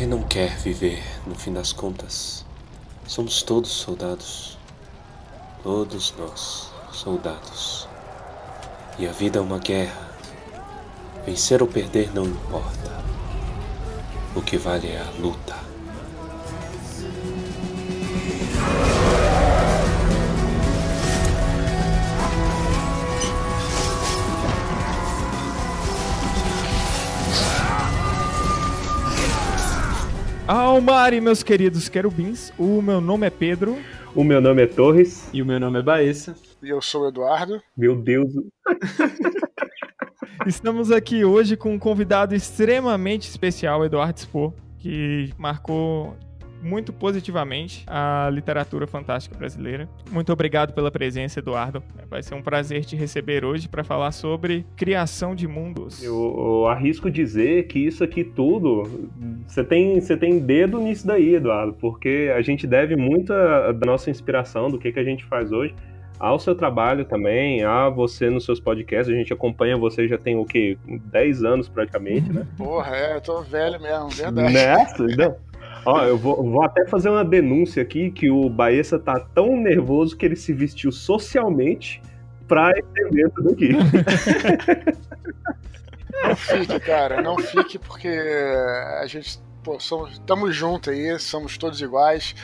Quem não quer viver, no fim das contas, somos todos soldados. Todos nós, soldados. E a vida é uma guerra. Vencer ou perder não importa. O que vale é a luta. Almari, meus queridos querubins, o meu nome é Pedro. O meu nome é Torres. E o meu nome é Baessa. E eu sou o Eduardo. Meu Deus. Estamos aqui hoje com um convidado extremamente especial, Eduardo Spor, que marcou muito positivamente a literatura fantástica brasileira. Muito obrigado pela presença, Eduardo. Vai ser um prazer te receber hoje para falar sobre criação de mundos. Eu, eu, arrisco dizer que isso aqui tudo, você tem, você tem dedo nisso daí, Eduardo, porque a gente deve muito da nossa inspiração, do que, que a gente faz hoje, ao seu trabalho também, a você nos seus podcasts. A gente acompanha você já tem o quê? 10 anos praticamente, né? Porra, é, eu tô velho mesmo, verdade. Nessa? Não. Ó, eu vou, vou, até fazer uma denúncia aqui que o Baessa tá tão nervoso que ele se vestiu socialmente pra esse evento daqui. Não fique, cara, não fique porque a gente, pô, somos, estamos juntos aí, somos todos iguais.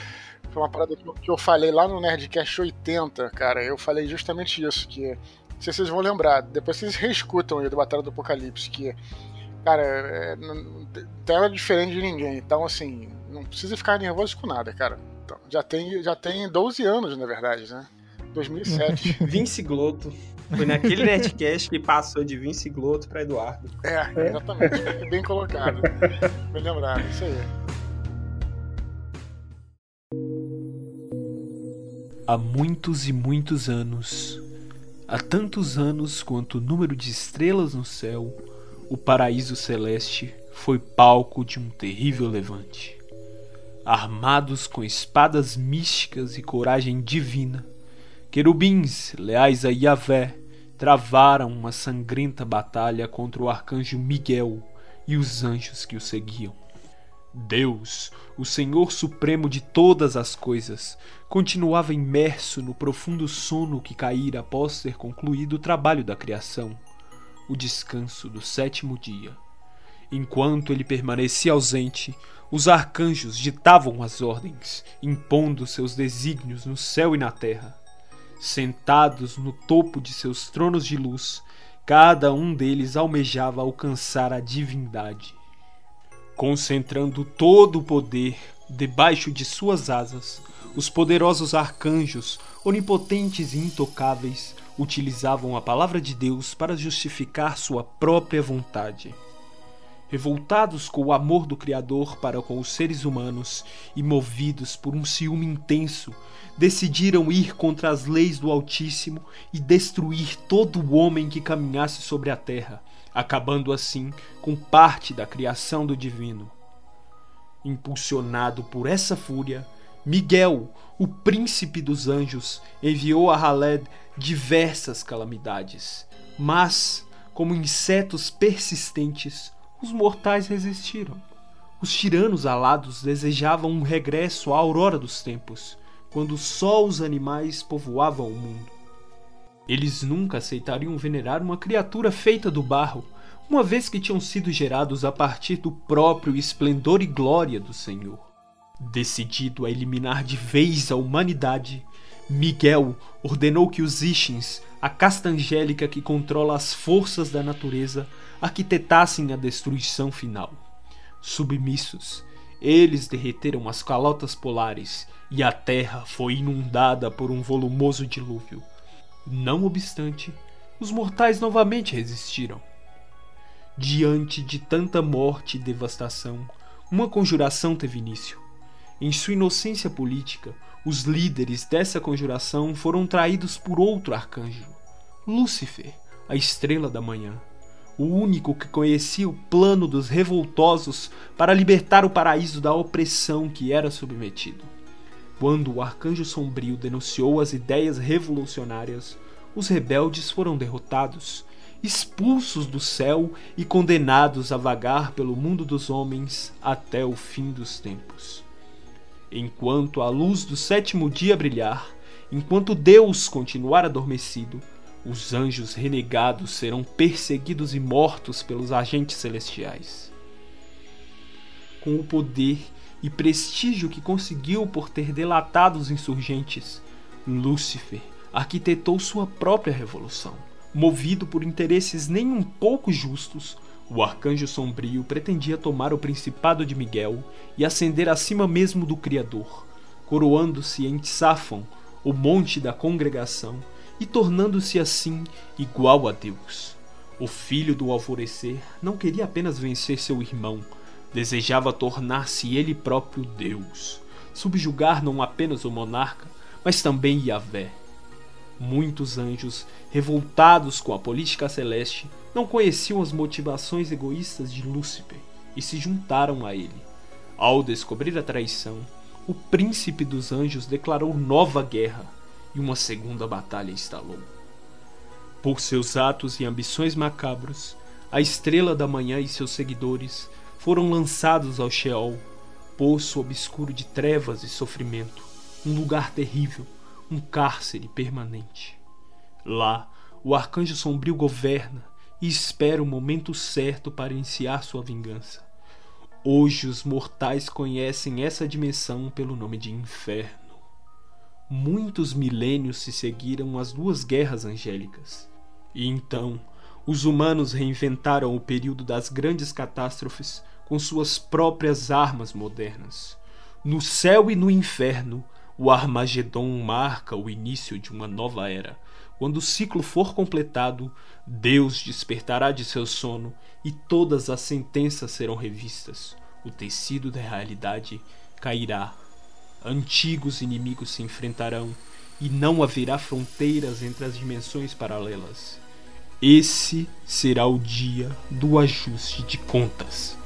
Foi uma parada que eu falei lá no Nerdcast 80, cara. Eu falei justamente isso, que não sei se vocês vão lembrar, depois vocês reescutam aí do Batalha do Apocalipse, que cara, é, não é diferente de ninguém. Então, assim, não precisa ficar nervoso com nada, cara. Então, já, tem, já tem 12 anos, na verdade, né? 2007. Vince Gloto. Foi naquele Nerdcast que passou de Vince Gloto para Eduardo. É, exatamente. Bem colocado. Bem lembrado, isso aí. Há muitos e muitos anos, há tantos anos quanto o número de estrelas no céu, o paraíso celeste foi palco de um terrível levante armados com espadas místicas e coragem divina, querubins, leais a Yahvé, travaram uma sangrenta batalha contra o arcanjo Miguel e os anjos que o seguiam. Deus, o Senhor Supremo de todas as coisas, continuava imerso no profundo sono que caíra após ter concluído o trabalho da criação, o descanso do sétimo dia. Enquanto ele permanecia ausente, os arcanjos ditavam as ordens, impondo seus desígnios no céu e na terra. Sentados no topo de seus tronos de luz, cada um deles almejava alcançar a divindade. Concentrando todo o poder debaixo de suas asas, os poderosos arcanjos, onipotentes e intocáveis, utilizavam a palavra de Deus para justificar sua própria vontade revoltados com o amor do Criador para com os seres humanos e movidos por um ciúme intenso, decidiram ir contra as leis do Altíssimo e destruir todo o homem que caminhasse sobre a terra, acabando assim com parte da criação do Divino. Impulsionado por essa fúria, Miguel, o príncipe dos anjos, enviou a Haled diversas calamidades, mas, como insetos persistentes, os mortais resistiram. Os tiranos alados desejavam um regresso à aurora dos tempos, quando só os animais povoavam o mundo. Eles nunca aceitariam venerar uma criatura feita do barro, uma vez que tinham sido gerados a partir do próprio esplendor e glória do Senhor. Decidido a eliminar de vez a humanidade, Miguel ordenou que os Ishins, a casta angélica que controla as forças da natureza, arquitetassem a destruição final. Submissos, eles derreteram as calotas polares e a terra foi inundada por um volumoso dilúvio. Não obstante, os mortais novamente resistiram. Diante de tanta morte e devastação, uma conjuração teve início. Em sua inocência política, os líderes dessa conjuração foram traídos por outro arcanjo, Lúcifer, a estrela da manhã o único que conhecia o plano dos revoltosos para libertar o paraíso da opressão que era submetido. Quando o arcanjo sombrio denunciou as ideias revolucionárias, os rebeldes foram derrotados expulsos do céu e condenados a vagar pelo mundo dos homens até o fim dos tempos. Enquanto a luz do sétimo dia brilhar, enquanto Deus continuar adormecido, os anjos renegados serão perseguidos e mortos pelos agentes celestiais. Com o poder e prestígio que conseguiu por ter delatado os insurgentes, Lúcifer arquitetou sua própria revolução. Movido por interesses nem um pouco justos, o arcanjo sombrio pretendia tomar o principado de Miguel e ascender acima mesmo do Criador, coroando-se em Tsafon, o monte da congregação, e tornando-se assim igual a Deus. O filho do alvorecer não queria apenas vencer seu irmão, desejava tornar-se ele próprio Deus, subjugar não apenas o monarca, mas também Yahvé. Muitos anjos, revoltados com a política celeste, não conheciam as motivações egoístas de Lúcifer e se juntaram a ele. Ao descobrir a traição, o príncipe dos anjos declarou nova guerra e uma segunda batalha instalou. Por seus atos e ambições macabros, a estrela da manhã e seus seguidores foram lançados ao Sheol, poço obscuro de trevas e sofrimento, um lugar terrível, um cárcere permanente. Lá, o arcanjo sombrio governa e espera o momento certo para iniciar sua vingança. Hoje os mortais conhecem essa dimensão pelo nome de inferno. Muitos milênios se seguiram as duas guerras angélicas. E então, os humanos reinventaram o período das grandes catástrofes com suas próprias armas modernas. No céu e no inferno, o Armagedon marca o início de uma nova era, quando o ciclo for completado, Deus despertará de seu sono e todas as sentenças serão revistas. O tecido da realidade cairá. Antigos inimigos se enfrentarão e não haverá fronteiras entre as dimensões paralelas. Esse será o dia do ajuste de contas.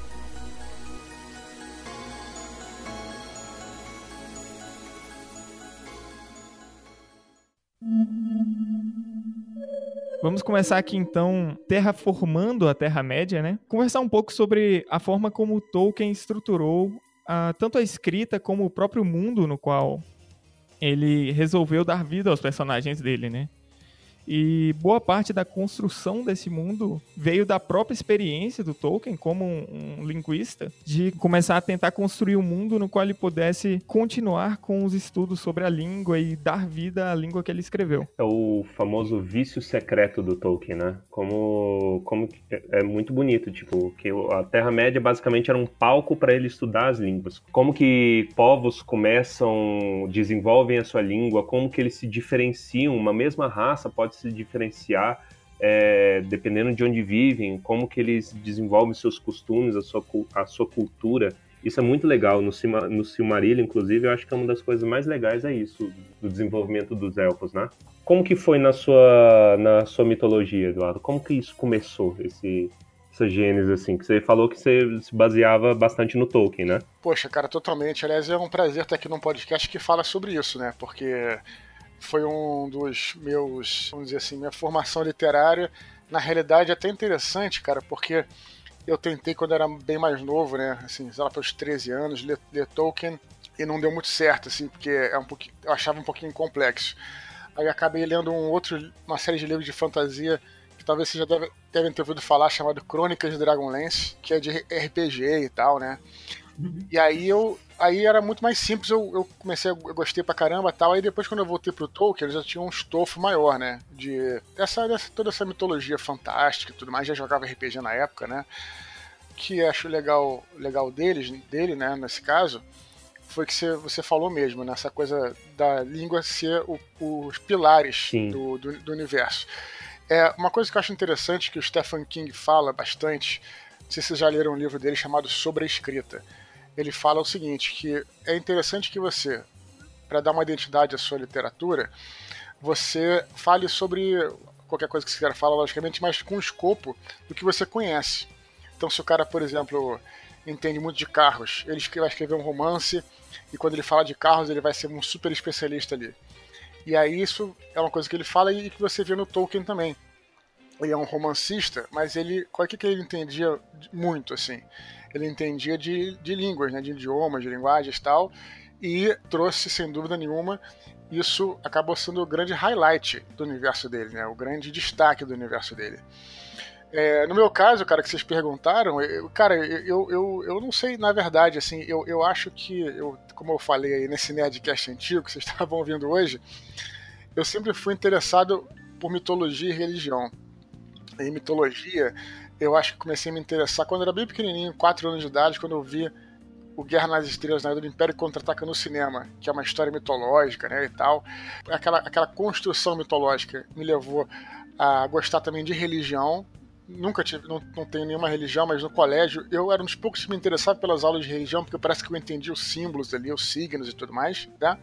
Vamos começar aqui então terraformando a Terra-média, né? Conversar um pouco sobre a forma como Tolkien estruturou a, tanto a escrita como o próprio mundo no qual ele resolveu dar vida aos personagens dele, né? E boa parte da construção desse mundo veio da própria experiência do Tolkien como um, um, linguista, de começar a tentar construir um mundo no qual ele pudesse continuar com os estudos sobre a língua e dar vida à língua que ele escreveu. É o famoso vício secreto do Tolkien, né? Como, como é, é muito bonito, tipo, que a Terra-média basicamente era um palco para ele estudar as línguas. Como que povos começam, desenvolvem a sua língua, como que eles se diferenciam, uma mesma raça pode se diferenciar é, dependendo de onde vivem, como que eles desenvolvem seus costumes, a sua, a sua cultura. Isso é muito legal. No, no Silmarillion, inclusive, eu acho que é uma das coisas mais legais é isso, do desenvolvimento dos elfos, né? Como que foi na sua, na sua mitologia, Eduardo? Como que isso começou, esse, essa gênese, assim? Que você falou que você se baseava bastante no Tolkien, né? Poxa, cara, totalmente. Aliás, é um prazer estar aqui num podcast que fala sobre isso, né? Porque foi um dos meus, vamos dizer assim, minha formação literária. Na realidade, é até interessante, cara, porque eu tentei quando era bem mais novo, né, assim, sei lá, pelos 13 anos, ler, ler Tolkien e não deu muito certo, assim, porque é um pouquinho, eu achava um pouquinho complexo. Aí acabei lendo um outro, uma série de livros de fantasia que talvez vocês já deve, devem ter ouvido falar, chamado Crônicas de Dragonlance, que é de RPG e tal, né? Uhum. E aí eu aí era muito mais simples, eu, eu comecei, eu gostei pra caramba tal. Aí depois, quando eu voltei pro Tolkien, ele já tinha um estofo maior, né? De dessa, dessa, toda essa mitologia fantástica e tudo mais. Já jogava RPG na época, né? Que acho legal, legal deles, dele, né? Nesse caso, foi que você, você falou mesmo, nessa né? coisa da língua ser o, os pilares do, do, do, universo. É, uma coisa que eu acho interessante que o Stephen King fala bastante, não sei se vocês já leram um livro dele chamado Sobre a Escrita ele fala o seguinte, que é interessante que você, para dar uma identidade à sua literatura, você fale sobre qualquer coisa que você queira falar, logicamente, mas com o escopo do que você conhece. Então, se o cara, por exemplo, entende muito de carros, ele vai escrever um romance e quando ele fala de carros, ele vai ser um super especialista ali. E aí isso é uma coisa que ele fala e que você vê no Tolkien também. ele é um romancista, mas ele, qual é que ele entendia muito, assim? Ele entendia de, de línguas, né, de idiomas, de linguagens e tal, e trouxe, sem dúvida nenhuma, isso acabou sendo o grande highlight do universo dele, né, o grande destaque do universo dele. É, no meu caso, cara, que vocês perguntaram, eu, cara, eu, eu, eu não sei, na verdade, assim, eu, eu acho que, eu, como eu falei aí nesse Nerdcast antigo que vocês estavam ouvindo hoje, eu sempre fui interessado por mitologia e religião. Em mitologia, eu acho que comecei a me interessar quando eu era bem pequenininho, 4 anos de idade, quando eu vi o Guerra nas Estrelas na do Império Contra-Ataca no cinema, que é uma história mitológica, né, e tal. Aquela, aquela construção mitológica me levou a gostar também de religião, nunca tive, não, não tenho nenhuma religião, mas no colégio eu era um dos poucos que me interessava pelas aulas de religião, porque parece que eu entendi os símbolos ali, os signos e tudo mais, né?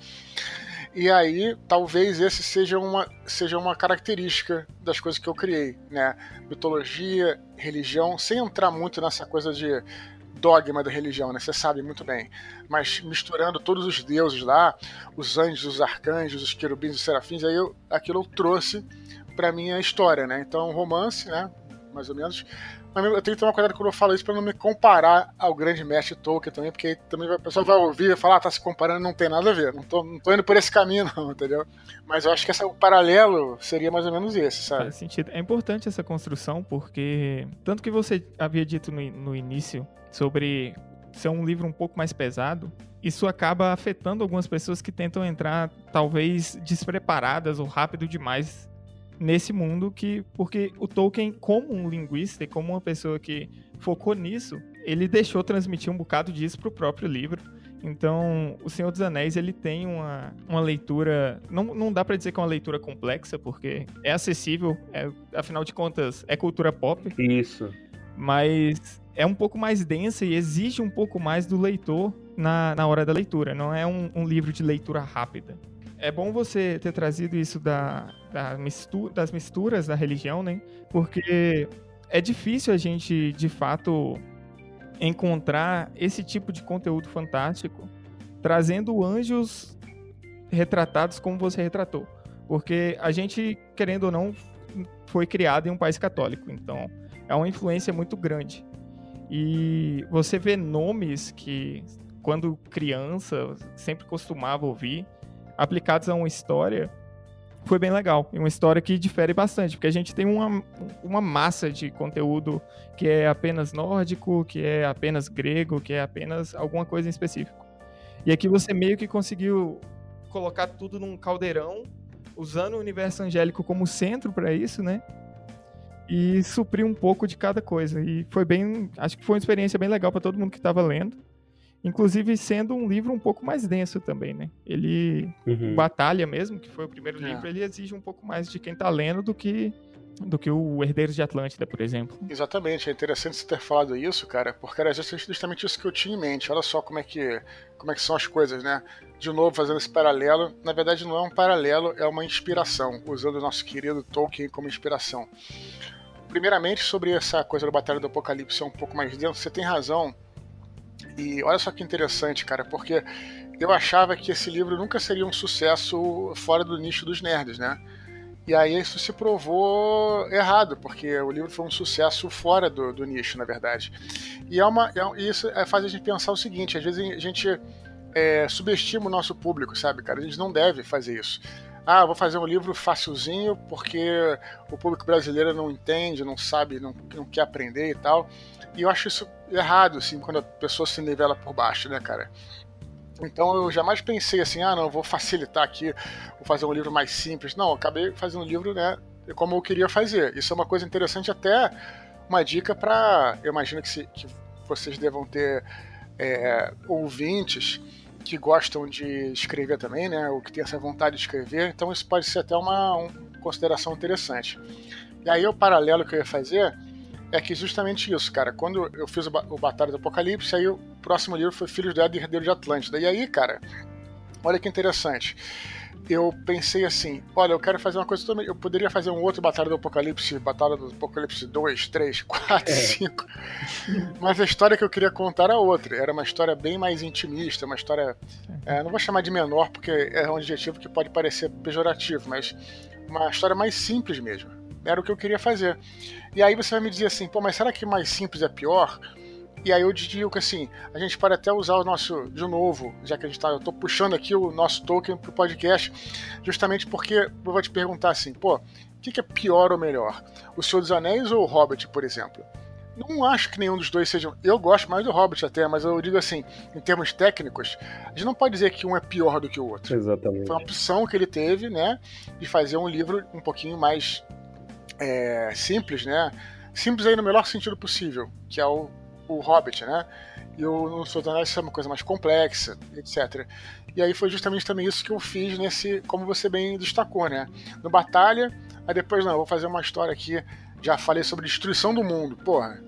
E aí, talvez esse seja uma, seja uma característica das coisas que eu criei, né? Mitologia, religião, sem entrar muito nessa coisa de dogma da religião, né? Você sabe muito bem. Mas misturando todos os deuses lá, os anjos, os arcanjos, os querubins, os serafins, aí eu, aquilo eu trouxe para minha história, né? Então, romance, né? mais ou menos. Eu tenho que tomar cuidado quando eu falo isso para não me comparar ao grande mestre Tolkien também, porque também a pessoa vai ouvir e falar, ah, tá se comparando, não tem nada a ver. Não tô, não tô indo por esse caminho, não, entendeu? Mas eu acho que esse, o paralelo seria mais ou menos esse, sabe? Faz sentido. É importante essa construção, porque tanto que você havia dito no, no início sobre ser um livro um pouco mais pesado, isso acaba afetando algumas pessoas que tentam entrar, talvez, despreparadas ou rápido demais nesse mundo que porque o Tolkien como um linguista e como uma pessoa que focou nisso, ele deixou transmitir um bocado disso pro próprio livro. Então, O Senhor dos Anéis, ele tem uma, uma leitura... Não, não dá para dizer que é uma leitura complexa, porque é acessível, é, afinal de contas, é cultura pop. Isso. Mas é um pouco mais densa e exige um pouco mais do leitor na, na hora da leitura. Não é um, um livro de leitura rápida. É bom você ter trazido isso da, da mistura, das misturas da religião, né? Porque é difícil a gente, de fato, encontrar esse tipo de conteúdo fantástico trazendo anjos retratados como você retratou. Porque a gente, querendo ou não, foi criado em um país católico. Então, é uma influência muito grande. E você vê nomes que, quando criança, sempre costumava ouvir aplicados a uma história, foi bem legal. E uma história que difere bastante, porque a gente tem uma, uma massa de conteúdo que é apenas nórdico, que é apenas grego, que é apenas alguma coisa em específico. E aqui você meio que conseguiu colocar tudo num caldeirão, usando o universo angélico como centro para isso, né? E suprir um pouco de cada coisa. E foi bem. Acho que foi uma experiência bem legal para todo mundo que estava lendo. Inclusive sendo um livro um pouco mais denso também, né? Ele, uhum. Batalha mesmo, que foi o primeiro é. livro, ele exige um pouco mais de quem tá lendo do que do que o Herdeiros de Atlântida, por exemplo. Exatamente, é interessante você ter falado isso, cara, porque era justamente isso que eu tinha em mente. Olha só como é que, como é que são as coisas, né? De novo, fazendo esse paralelo. Na verdade, não é um paralelo, é uma inspiração, usando o nosso querido Tolkien como inspiração. Primeiramente, sobre essa coisa da Batalha do Apocalipse ser um pouco mais dentro, você tem razão e olha só que interessante, cara, porque eu achava que esse livro nunca seria um sucesso fora do nicho dos nerds, né? E aí isso se provou errado, porque o livro foi um sucesso fora do, do nicho, na verdade. E é uma, é, isso é, faz a gente pensar o seguinte: às vezes a gente é, subestima o nosso público, sabe, cara? A gente não deve fazer isso. Ah, vou fazer um livro facilzinho porque o público brasileiro não entende, não sabe, não, não quer aprender e tal. E eu acho isso errado, assim, quando a pessoa se nivela por baixo, né, cara? Então eu jamais pensei assim, ah, não, vou facilitar aqui, vou fazer um livro mais simples. Não, acabei fazendo um livro, né, como eu queria fazer. Isso é uma coisa interessante, até uma dica para, eu imagino que, se, que, vocês devam ter é, ouvintes que gostam de escrever também, né, ou que tem essa vontade de escrever. Então isso pode ser até uma, uma consideração interessante. E aí o paralelo que eu ia fazer é que justamente isso, cara. Quando eu fiz o, Batalha do Apocalipse, aí o próximo livro foi Filhos do Éden Herdeiro de Atlântida. E aí, cara, olha que interessante. Eu pensei assim, olha, eu quero fazer uma coisa também. Eu poderia fazer um outro Batalha do Apocalipse, Batalha do Apocalipse 2, 3, 4, 5. Mas a história que eu queria contar era outra. Era uma história bem mais intimista, uma história. É, não vou chamar de menor, porque é um adjetivo que pode parecer pejorativo, mas uma história mais simples mesmo era o que eu queria fazer. E aí você vai me dizer assim, pô, mas será que mais simples é pior? E aí eu digo que assim, a gente pode até usar o nosso, de novo, já que a gente tá, eu tô puxando aqui o nosso token pro podcast, justamente porque eu vou te perguntar assim, pô, o que, que é pior ou melhor? O Senhor dos Anéis ou o Hobbit, por exemplo? Não acho que nenhum dos dois sejam. Eu gosto mais do Hobbit até, mas eu digo assim, em termos técnicos, a gente não pode dizer que um é pior do que o outro. Exatamente. Foi uma opção que ele teve, né, de fazer um livro um pouquinho mais é, simples, né? Simples aí no melhor sentido possível, que é o, o Hobbit, né? E o Senhor dos Anéis é uma coisa mais complexa, etc. E aí foi justamente também isso que eu fiz nesse, como você bem destacou, né? No Batalha, aí depois não, eu vou fazer uma história aqui, já falei sobre destruição do mundo, porra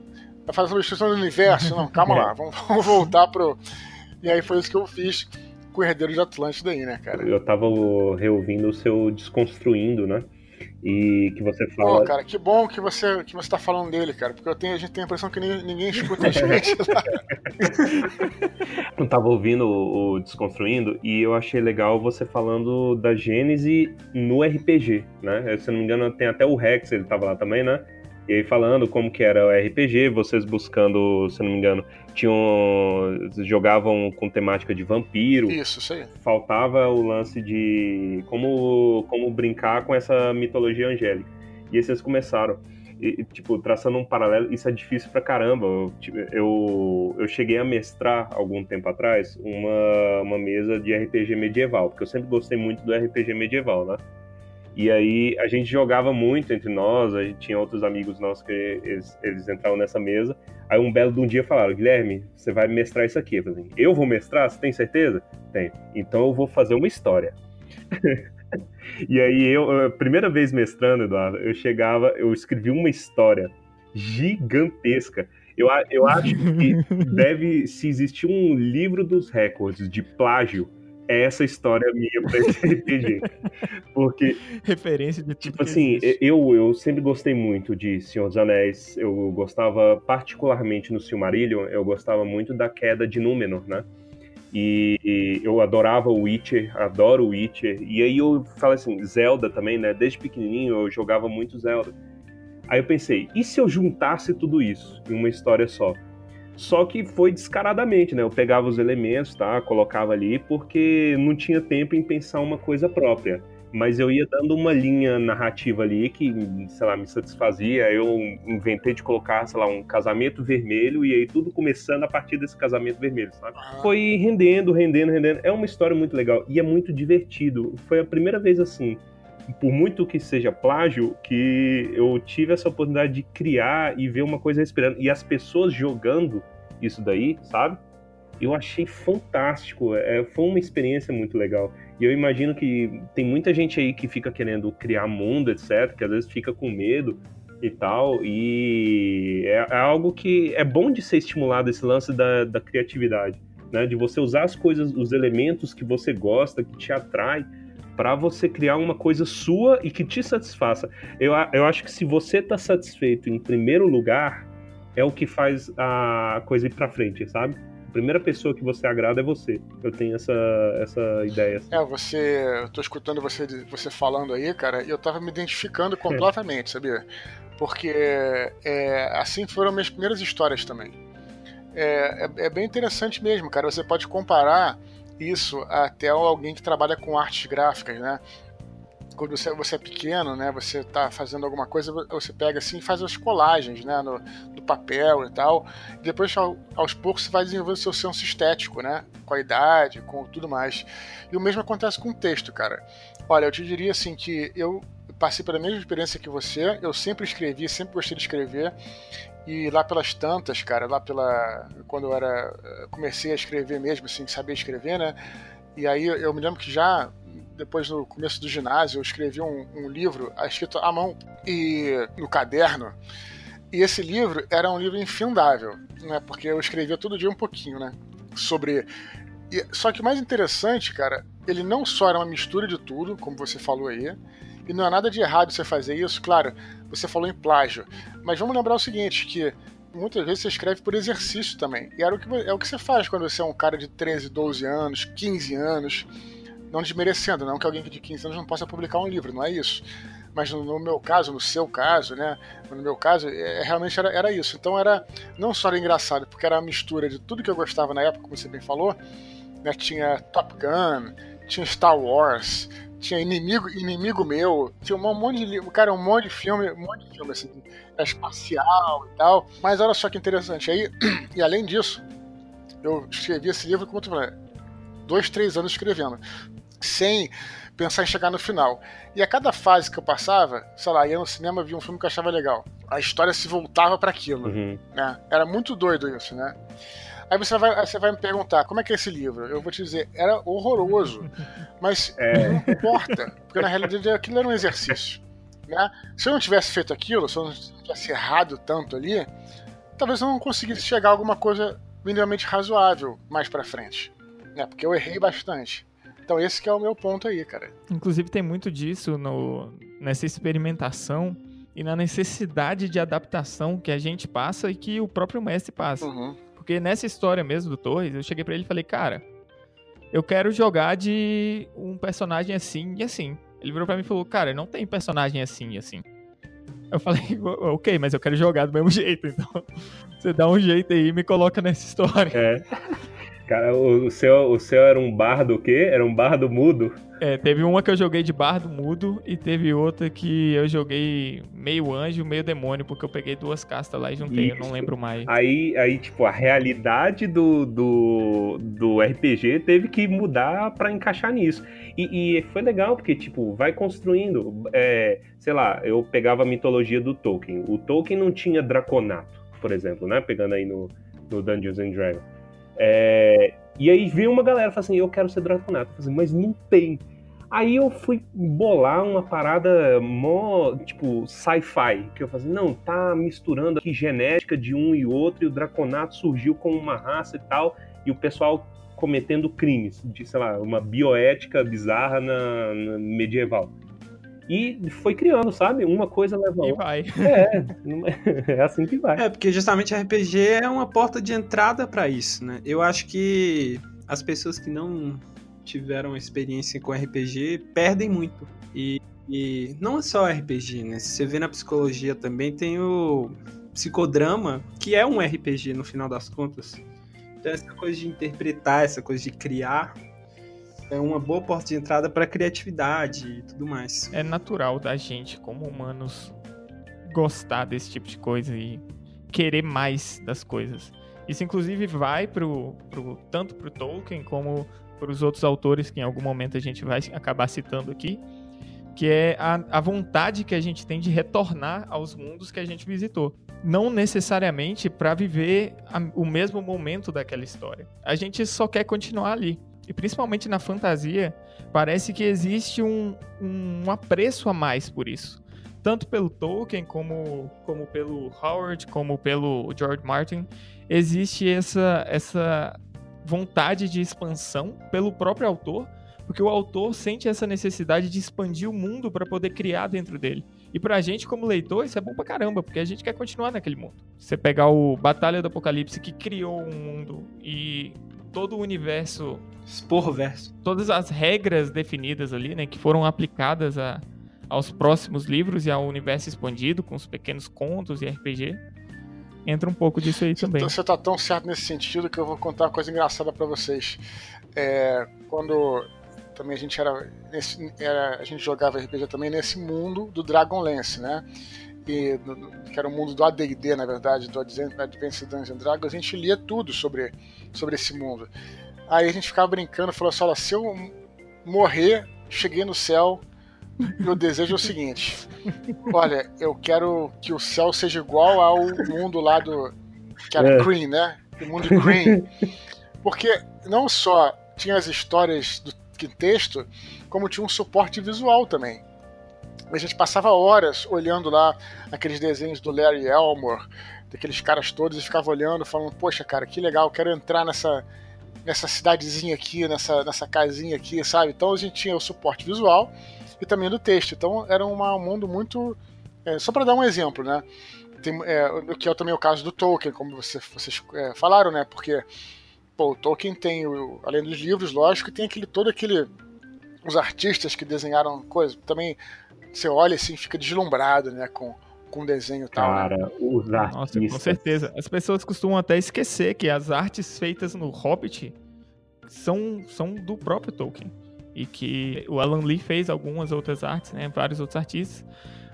vai fazer sobre destruição do universo. Não, calma lá, vamos, vamos, voltar pro. E aí foi isso que eu fiz com o Herdeiro de Atlântida aí, né, cara? Eu tava reouvindo o seu Desconstruindo, né? E que você fala. Pô, cara, que bom que você, que você tá falando dele, cara, porque eu tenho, a gente tem a impressão que ninguém, ninguém escuta a gente lá. Eu tava ouvindo o Desconstruindo e eu achei legal você falando da Gênese no RPG, né? Se eu não me engano, tem até o Rex, ele tava lá também, né? E aí falando como que era o RPG, vocês buscando, se não me engano, tinham jogavam com temática de vampiro. Isso, isso aí. Faltava o lance de como como brincar com essa mitologia angélica. E aí vocês começaram e, tipo, traçando um paralelo, isso é difícil pra caramba. Eu, eu, eu cheguei a mestrar algum tempo atrás uma, uma mesa de RPG medieval, porque eu sempre gostei muito do RPG medieval, né? E aí a gente jogava muito entre nós, a gente tinha outros amigos nossos que eles, eles entravam nessa mesa. Aí um belo de um dia falaram, Guilherme, você vai mestrar isso aqui. Eu falei, eu vou mestrar? Você tem certeza? Tenho. Então eu vou fazer uma história. e aí eu, a primeira vez mestrando, Eduardo, eu chegava, eu escrevi uma história gigantesca. Eu, eu acho que deve, se existir um livro dos recordes de plágio, essa história minha pra esse RPG. Porque. Referência de Tipo assim, eu, eu sempre gostei muito de Senhor dos Anéis. Eu gostava, particularmente no Silmarillion, eu gostava muito da queda de Númenor, né? E, e eu adorava o Witcher, adoro o Witcher. E aí eu falei assim, Zelda também, né? Desde pequenininho eu jogava muito Zelda. Aí eu pensei, e se eu juntasse tudo isso em uma história só? Só que foi descaradamente, né? Eu pegava os elementos, tá? Colocava ali porque não tinha tempo em pensar uma coisa própria. Mas eu ia dando uma linha narrativa ali que, sei lá, me satisfazia. Eu inventei de colocar, sei lá, um casamento vermelho e aí tudo começando a partir desse casamento vermelho, sabe? Foi rendendo, rendendo, rendendo. É uma história muito legal e é muito divertido. Foi a primeira vez assim por muito que seja plágio, que eu tive essa oportunidade de criar e ver uma coisa respirando. E as pessoas jogando isso daí, sabe? Eu achei fantástico. É, foi uma experiência muito legal. E eu imagino que tem muita gente aí que fica querendo criar mundo, etc., que às vezes fica com medo e tal. E é, é algo que é bom de ser estimulado esse lance da, da criatividade. Né, de você usar as coisas, os elementos que você gosta, que te atrai, para você criar uma coisa sua e que te satisfaça. Eu, eu acho que se você está satisfeito em primeiro lugar, é o que faz a coisa ir para frente, sabe? A primeira pessoa que você agrada é você. Eu tenho essa, essa ideia. Assim. É, você. Eu tô escutando você, você falando aí, cara, e eu tava me identificando completamente, sabia? Porque é, assim foram minhas primeiras histórias também. É, é, é bem interessante mesmo, cara. Você pode comparar isso até alguém que trabalha com artes gráficas, né? Quando você, você é pequeno, né? Você está fazendo alguma coisa, você pega assim e faz as colagens, né? No, papel e tal. E depois, aos poucos, você vai desenvolvendo seu senso estético, né? Com a idade, com tudo mais. E o mesmo acontece com o texto, cara. Olha, eu te diria assim que eu passei pela mesma experiência que você. Eu sempre escrevi, sempre gostei de escrever. E lá pelas tantas, cara, lá pela. Quando eu era. Comecei a escrever mesmo, assim, saber escrever, né? E aí eu me lembro que já depois no começo do ginásio eu escrevi um, um livro escrito à mão e no caderno. E esse livro era um livro infindável, né? Porque eu escrevia todo dia um pouquinho, né? Sobre. E, só que o mais interessante, cara, ele não só era uma mistura de tudo, como você falou aí, e não há nada de errado você fazer isso, claro, você falou em plágio. Mas vamos lembrar o seguinte, que muitas vezes você escreve por exercício também. E era o que, é o que você faz quando você é um cara de 13, 12 anos, 15 anos. Não desmerecendo, não que alguém de 15 anos não possa publicar um livro, não é isso. mas no, meu caso, no seu caso, né? No meu caso, é, realmente era, era isso. Então era não só era engraçado, porque era a mistura de tudo que eu gostava na época, como você bem falou, né? Tinha Top Gun, tinha Star Wars, tinha inimigo, inimigo meu, tinha um monte de cara, um monte de filme, um monte de filme assim, espacial e tal. Mas olha só que interessante. Aí, e além disso, eu escrevi esse livro, como tu falou, dois, três anos escrevendo, sem pensar em chegar no final. E a cada fase que eu passava, sei lá, ia no cinema, via um filme que eu achava legal. A história se voltava para aquilo, Uhum. né? Era muito doido isso, né? Aí você vai, você vai me perguntar, como é que é esse livro? Eu vou te dizer, era horroroso. Mas É. não importa, porque na realidade aquilo era um exercício. Né? Se eu não tivesse feito aquilo, se eu não tivesse errado tanto ali, talvez eu não conseguisse chegar a alguma coisa minimamente razoável mais pra frente. Né? Porque eu errei bastante. Então esse que é o meu ponto aí, cara. Inclusive tem muito disso no, nessa experimentação e na necessidade de adaptação que a gente passa e que o próprio mestre passa. Uhum. Porque nessa história mesmo do Torres, eu cheguei pra ele e falei, cara, eu quero jogar de um personagem assim e assim. Ele virou pra mim e falou, cara, não tem personagem assim e assim. Eu falei, ok, mas eu quero jogar do mesmo jeito, então você dá um jeito aí e me coloca nessa história. É. Cara, o, seu, o seu era um bardo o quê? Era um bardo mudo? É, teve uma que eu joguei de bardo mudo e teve outra que eu joguei meio anjo, meio demônio, porque eu peguei duas castas lá e juntei, eu não Isso. lembro mais. Aí, aí, tipo, a realidade do, do, do RPG teve que mudar pra encaixar nisso. E, e foi legal, porque, tipo, vai construindo. é, sei lá, eu pegava a mitologia do Tolkien. O Tolkien não tinha Draconato, por exemplo, né? Pegando aí no, no Dungeons and Dragons. É, e aí veio uma galera falou assim: Eu quero ser Draconato. Assim, mas não tem. Aí eu fui bolar uma parada mó, tipo, sci-fi. Que eu falei assim, não, tá misturando aqui genética de um e outro, e o Draconato surgiu como uma raça e tal, e o pessoal cometendo crimes, de, sei lá, uma bioética bizarra na, na medieval. E foi criando, sabe? Uma coisa leva a E outra. vai. É, é- é assim que vai. É, porque justamente RPG é uma porta de entrada pra isso, né? Eu acho que as pessoas que não tiveram experiência com RPG perdem muito. E, e não é só RPG, né? Se você vê na psicologia também, tem o psicodrama, que é um RPG no final das contas. Então essa coisa de interpretar, essa coisa de criar, é uma boa porta de entrada pra criatividade e tudo mais. É natural da gente, como humanos, gostar desse tipo de coisa e querer mais das coisas. Isso, inclusive, vai pro, pro, tanto pro Tolkien como para os outros autores que em algum momento a gente vai acabar citando aqui, que é a, a vontade que a gente tem de retornar aos mundos que a gente visitou. Não necessariamente para viver a- o mesmo momento daquela história. A gente só quer continuar ali. E principalmente na fantasia, parece que existe um, um apreço a mais por isso. Tanto pelo Tolkien, como, como pelo Howard, como pelo George Martin, existe essa, essa vontade de expansão pelo próprio autor, porque o autor sente essa necessidade de expandir o mundo para poder criar dentro dele. E pra gente, como leitor, isso é bom pra caramba, porque a gente quer continuar naquele mundo. Você pegar o Batalha do Apocalipse, que criou um mundo e todo o universo Expor verso. todas as regras definidas ali, né, que foram aplicadas a, aos próximos livros e ao universo expandido, com os pequenos contos e RPG, entra um pouco disso aí também. Você tá tão certo nesse sentido que eu vou contar uma coisa engraçada pra vocês. É, quando também a gente era, nesse- era- a gente jogava RPG também nesse mundo do Dragonlance, né? E que era o mundo do AD&D, na verdade, do Advanced Advanced Dungeons Dragons, a gente lia tudo sobre, sobre esse mundo. Aí a gente ficava brincando, falou assim, olha, se eu morrer, cheguei no céu, meu desejo é o seguinte, olha, eu quero que o céu seja igual ao mundo lá do que era É. Green, né? O mundo Green. Porque não só tinha as histórias do que texto, como tinha um suporte visual também. A gente passava horas olhando lá aqueles desenhos do Larry Elmore, daqueles caras todos, e ficava olhando, falando, poxa, cara, que legal, quero entrar nessa, nessa cidadezinha aqui, nessa, nessa casinha aqui, sabe? Então a gente tinha o suporte visual e também do texto. Então era uma- um mundo muito. é, só para dar um exemplo, né? Tem, é, o que é também o caso do Tolkien, como você- vocês é, falaram, né? Porque pô, o Tolkien tem, o- além dos livros, lógico, tem aquele todo aquele os artistas que desenharam coisas. Também você olha assim, fica deslumbrado, né, com com desenho e tal. Né? Cara, os artistas. Nossa, com certeza. As pessoas costumam até esquecer que as artes feitas no Hobbit são, são do próprio Tolkien. E que o Alan Lee fez algumas outras artes, né? Vários outros artistas.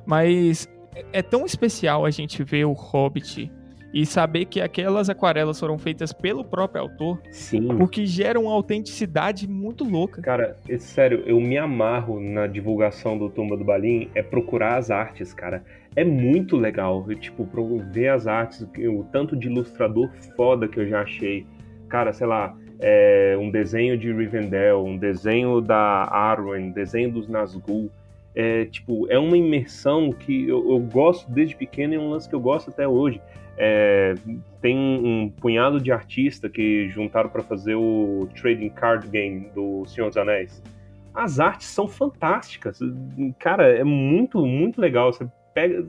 Mas é tão especial a gente ver o Hobbit e saber que aquelas aquarelas foram feitas pelo próprio autor. Sim. Porque gera uma autenticidade muito louca. Cara, é sério, eu me amarro na divulgação do Tumba do Balim é procurar as artes, cara. É muito legal, eu, tipo, ver as artes, o tanto de ilustrador foda que eu já achei. Cara, sei lá, é, um desenho de Rivendell, um desenho da Arwen, desenho dos Nazgûl. É, tipo, é uma imersão que eu, eu, gosto desde pequeno e é um lance que eu gosto até hoje. É, tem um punhado de artistas que juntaram para fazer o Trading Card Game do Senhor dos Anéis. As artes são fantásticas. Cara, é muito, muito legal. Você pega.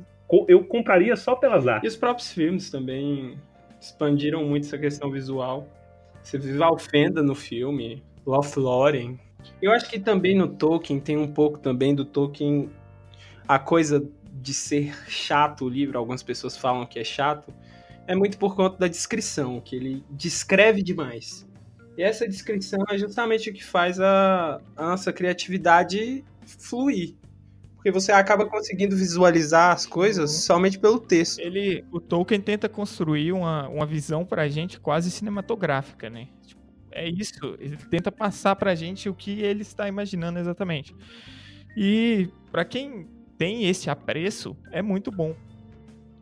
Eu compraria só pelas artes. E os próprios filmes também expandiram muito essa questão visual. Você viu a Alfenda no filme, Lothlórien. Eu acho que também no Tolkien tem um pouco também do Tolkien a coisa de ser chato o livro, algumas pessoas falam que é chato, é muito por conta da descrição, que ele descreve demais. E essa descrição é justamente o que faz a, a nossa criatividade fluir porque você acaba conseguindo visualizar as coisas uhum. somente pelo texto. Ele, o Tolkien tenta construir uma, uma visão pra gente quase cinematográfica, né? Tipo, é isso, ele tenta passar pra gente o que ele está imaginando exatamente. E para quem tem esse apreço, é muito bom.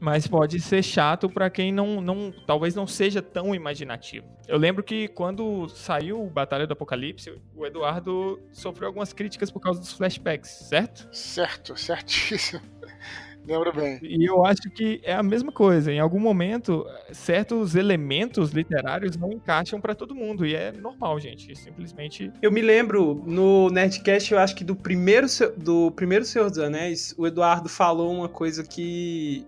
Mas pode ser chato para quem não, não, talvez não seja tão imaginativo. Eu lembro que quando saiu Batalha do Apocalipse, o Eduardo sofreu algumas críticas por causa dos flashbacks, certo? Certo, certíssimo. Lembro bem. E eu acho que é a mesma coisa. Em algum momento, certos elementos literários não encaixam para todo mundo. E é normal, gente. Simplesmente. Eu me lembro, no Nerdcast, eu acho que do primeiro, do primeiro Senhor dos Anéis, o Eduardo falou uma coisa que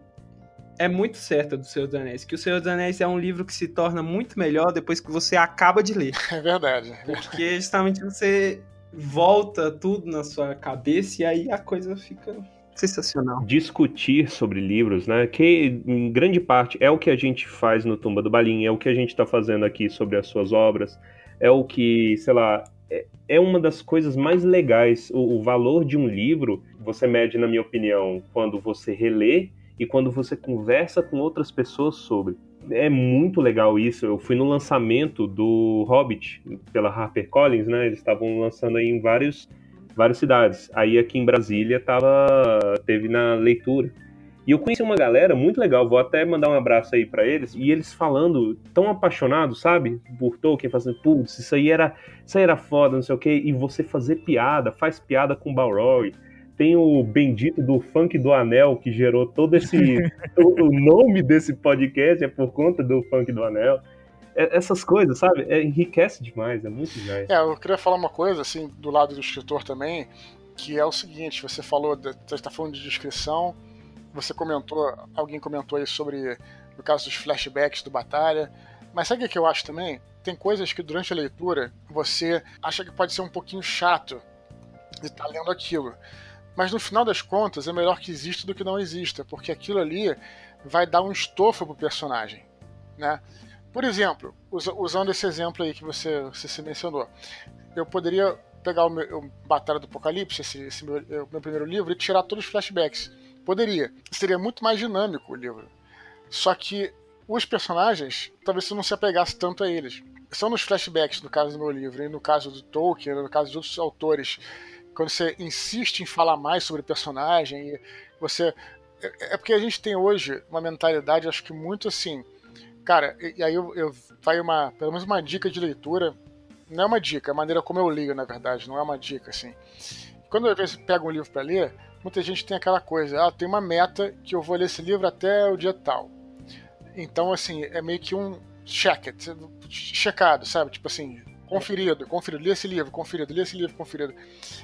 é muito certa do Senhor dos Anéis, que o Senhor dos Anéis é um livro que se torna muito melhor depois que você acaba de ler. É verdade. Porque justamente você volta tudo na sua cabeça e aí a coisa fica sensacional. Discutir sobre livros, né? Que em grande parte é o que a gente faz no Tumba do Balim, é o que a gente está fazendo aqui sobre as suas obras, é o que, sei lá, é, é uma das coisas mais legais. O, o valor de um livro, você mede, na minha opinião, quando você relê e quando você conversa com outras pessoas sobre. É muito legal isso. Eu fui no lançamento do Hobbit pela HarperCollins, né? Eles estavam lançando aí em vários, várias cidades. Aí aqui em Brasília tava, teve na leitura. E eu conheci uma galera muito legal, vou até mandar um abraço aí para eles, e eles falando tão apaixonados, sabe? Por Tolkien, fazendo, putz, isso aí era, isso aí era foda, não sei o quê, e você fazer piada, faz piada com Balrog, tem o bendito do funk do anel que gerou todo esse o, o, nome desse podcast é por conta do funk do anel essas coisas sabe? É, enriquece demais é muito demais. É eu queria falar uma coisa assim do lado do escritor também que é o seguinte você falou você está falando de descrição você comentou alguém comentou aí sobre no caso dos flashbacks do batalha mas sabe o que eu acho também? Tem coisas que durante a leitura você acha que pode ser um pouquinho chato de estar tá lendo aquilo mas no final das contas é melhor que exista do que não exista, porque aquilo ali vai dar um estofo pro personagem, né? Por exemplo, usando esse exemplo aí que você, você se mencionou, eu poderia pegar o, meu, Batalha do Apocalipse, esse, esse meu, meu, primeiro livro, e tirar todos os flashbacks. Poderia. Seria muito mais dinâmico o livro. Só que os personagens, talvez você não se apegasse tanto a eles. São nos flashbacks, no caso do meu livro, e no caso do Tolkien, no caso de outros autores quando você insiste em falar mais sobre o personagem, você. É, é porque a gente tem hoje uma mentalidade, acho que muito assim. Cara, e, e aí eu, eu vai uma. Pelo menos uma dica de leitura. Não é uma dica, é a maneira como eu ligo, na verdade, não é uma dica, assim. Quando eu pego um livro para ler, muita gente tem aquela coisa, ah, tem uma meta que eu vou ler esse livro até o dia tal. Então, assim, é meio que um check it, checado, sabe? Tipo assim, Conferido, conferido, lê esse livro, conferido, lê esse livro, conferido.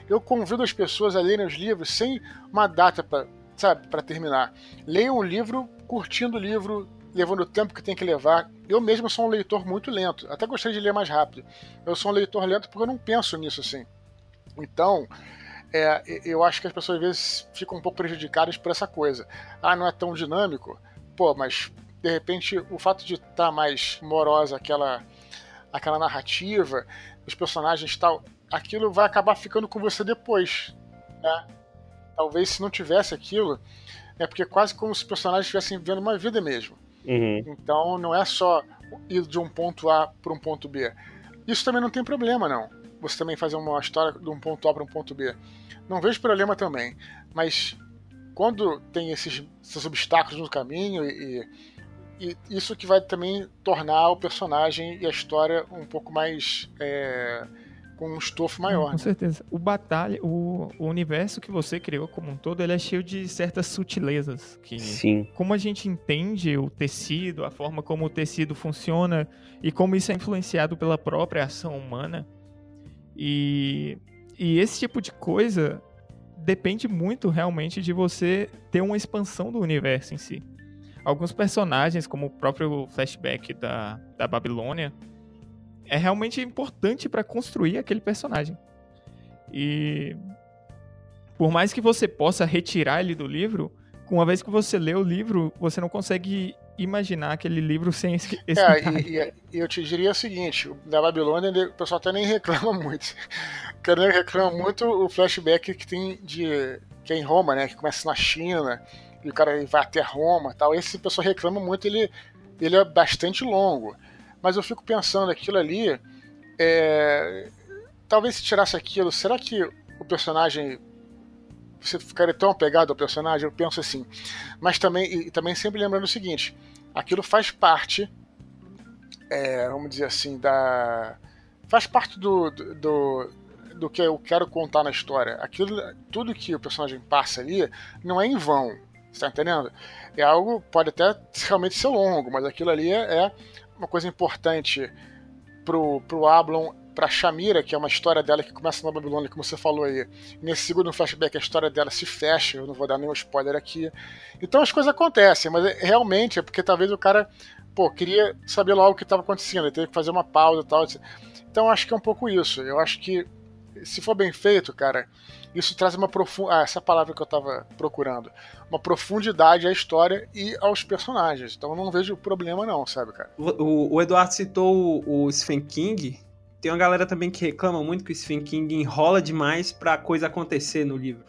Eu convido as pessoas a lerem os livros sem uma data para, sabe, para terminar. Leiam o livro curtindo o livro, levando o tempo que tem que levar. Eu mesmo sou um leitor muito lento, até gostaria de ler mais rápido. Eu sou um leitor lento porque eu não penso nisso assim. Então, é, eu acho que as pessoas às vezes ficam um pouco prejudicadas por essa coisa. Ah, não é tão dinâmico? Pô, mas de repente o fato de estar tá mais morosa aquela, aquela narrativa, os personagens tal, aquilo vai acabar ficando com você depois. Né? Talvez se não tivesse aquilo, é porque quase como se os personagens estivessem vivendo uma vida mesmo. Uhum. Então não é só ir de um ponto A para um ponto B. Isso também não tem problema, não. Você também fazer uma história de um ponto A para um ponto B. Não vejo problema também. Mas quando tem esses, esses obstáculos no caminho e, e, isso que vai também tornar o personagem e a história um pouco mais é, com um estofo maior. Com né? certeza. O batalha, o, o, universo que você criou como um todo, ele é cheio de certas sutilezas. Que, Sim. Como a gente entende o tecido, a forma como o tecido funciona e como isso é influenciado pela própria ação humana. E, e esse tipo de coisa depende muito realmente de você ter uma expansão do universo em si. Alguns personagens, como o próprio flashback da, da Babilônia, é realmente importante para construir aquele personagem. E por mais que você possa retirar ele do livro, uma vez que você lê o livro, você não consegue imaginar aquele livro sem esse, esse é, e, e, eu te diria o seguinte, da Babilônia o pessoal até nem reclama muito. O cara reclama muito o flashback que tem de que é em Roma, né, que começa na China, e o cara vai até Roma, tal. Esse pessoal reclama muito, ele ele é bastante longo mas eu fico pensando aquilo ali. É, talvez se tirasse aquilo, será que o personagem. Você ficaria tão apegado ao personagem? Eu penso assim. Mas também, e também sempre lembrando o seguinte: aquilo faz parte, é, vamos dizer assim, da. Faz parte do, do, do, que eu quero contar na história. Aquilo, tudo que o personagem passa ali não é em vão. Você tá entendendo? É algo, pode até realmente ser longo, mas aquilo ali é, é uma coisa importante pro, pro Ablon, pra Shamira, que é uma história dela que começa na Babilônia, como você falou aí. Nesse segundo flashback, a história dela se fecha, eu não vou dar nenhum spoiler aqui. Então as coisas acontecem, mas é, realmente é porque talvez o cara, pô, queria saber logo o que estava acontecendo, ele teve que fazer uma pausa e tal. Então acho que é um pouco isso. Eu acho que se for bem feito, cara, isso traz uma profundidade. Ah, essa palavra que eu estava procurando. Uma profundidade à história e aos personagens. Então eu não vejo problema, não, sabe, cara? O, o Eduardo citou o, o King. Tem uma galera também que reclama muito que o Stephen King enrola demais pra coisa acontecer no livro.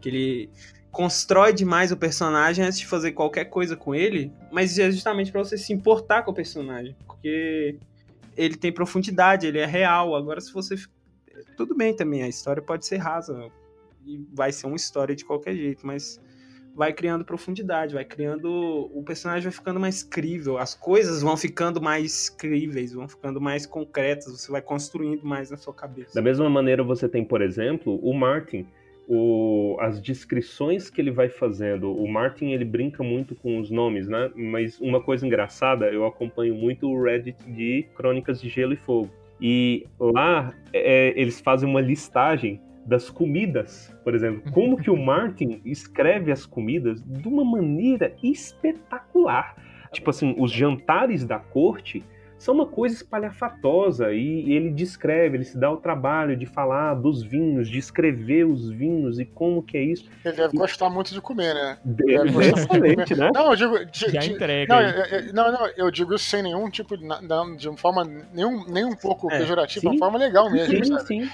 Que ele constrói demais o personagem antes de fazer qualquer coisa com ele, mas é justamente para você se importar com o personagem, porque ele tem profundidade, ele é real. Agora, se você tudo bem também, a história pode ser rasa e vai ser uma história de qualquer jeito, mas vai criando profundidade, vai criando. O personagem vai ficando mais crível, as coisas vão ficando mais críveis, vão ficando mais concretas, você vai construindo mais na sua cabeça. Da mesma maneira, você tem, por exemplo, o Martin. O, as descrições que ele vai fazendo, o Martin ele brinca muito com os nomes, né? Mas uma coisa engraçada, eu acompanho muito o Reddit de Crônicas de Gelo e Fogo. E lá é, eles fazem uma listagem das comidas, por exemplo. Como que o Martin escreve as comidas de uma maneira espetacular. Tipo assim, os jantares da corte são uma coisa espalhafatosa e ele descreve, ele se dá o trabalho de falar dos vinhos, de escrever os vinhos e como que é isso. Ele deve e... gostar muito de comer, né? Deve é excelente, né? Não, eu digo. De, Já de, entrega. Não, eu, não, não, eu digo isso sem nenhum tipo de. de uma forma nenhum, nem um pouco é, pejorativa, uma forma legal mesmo. Sim, sabe? sim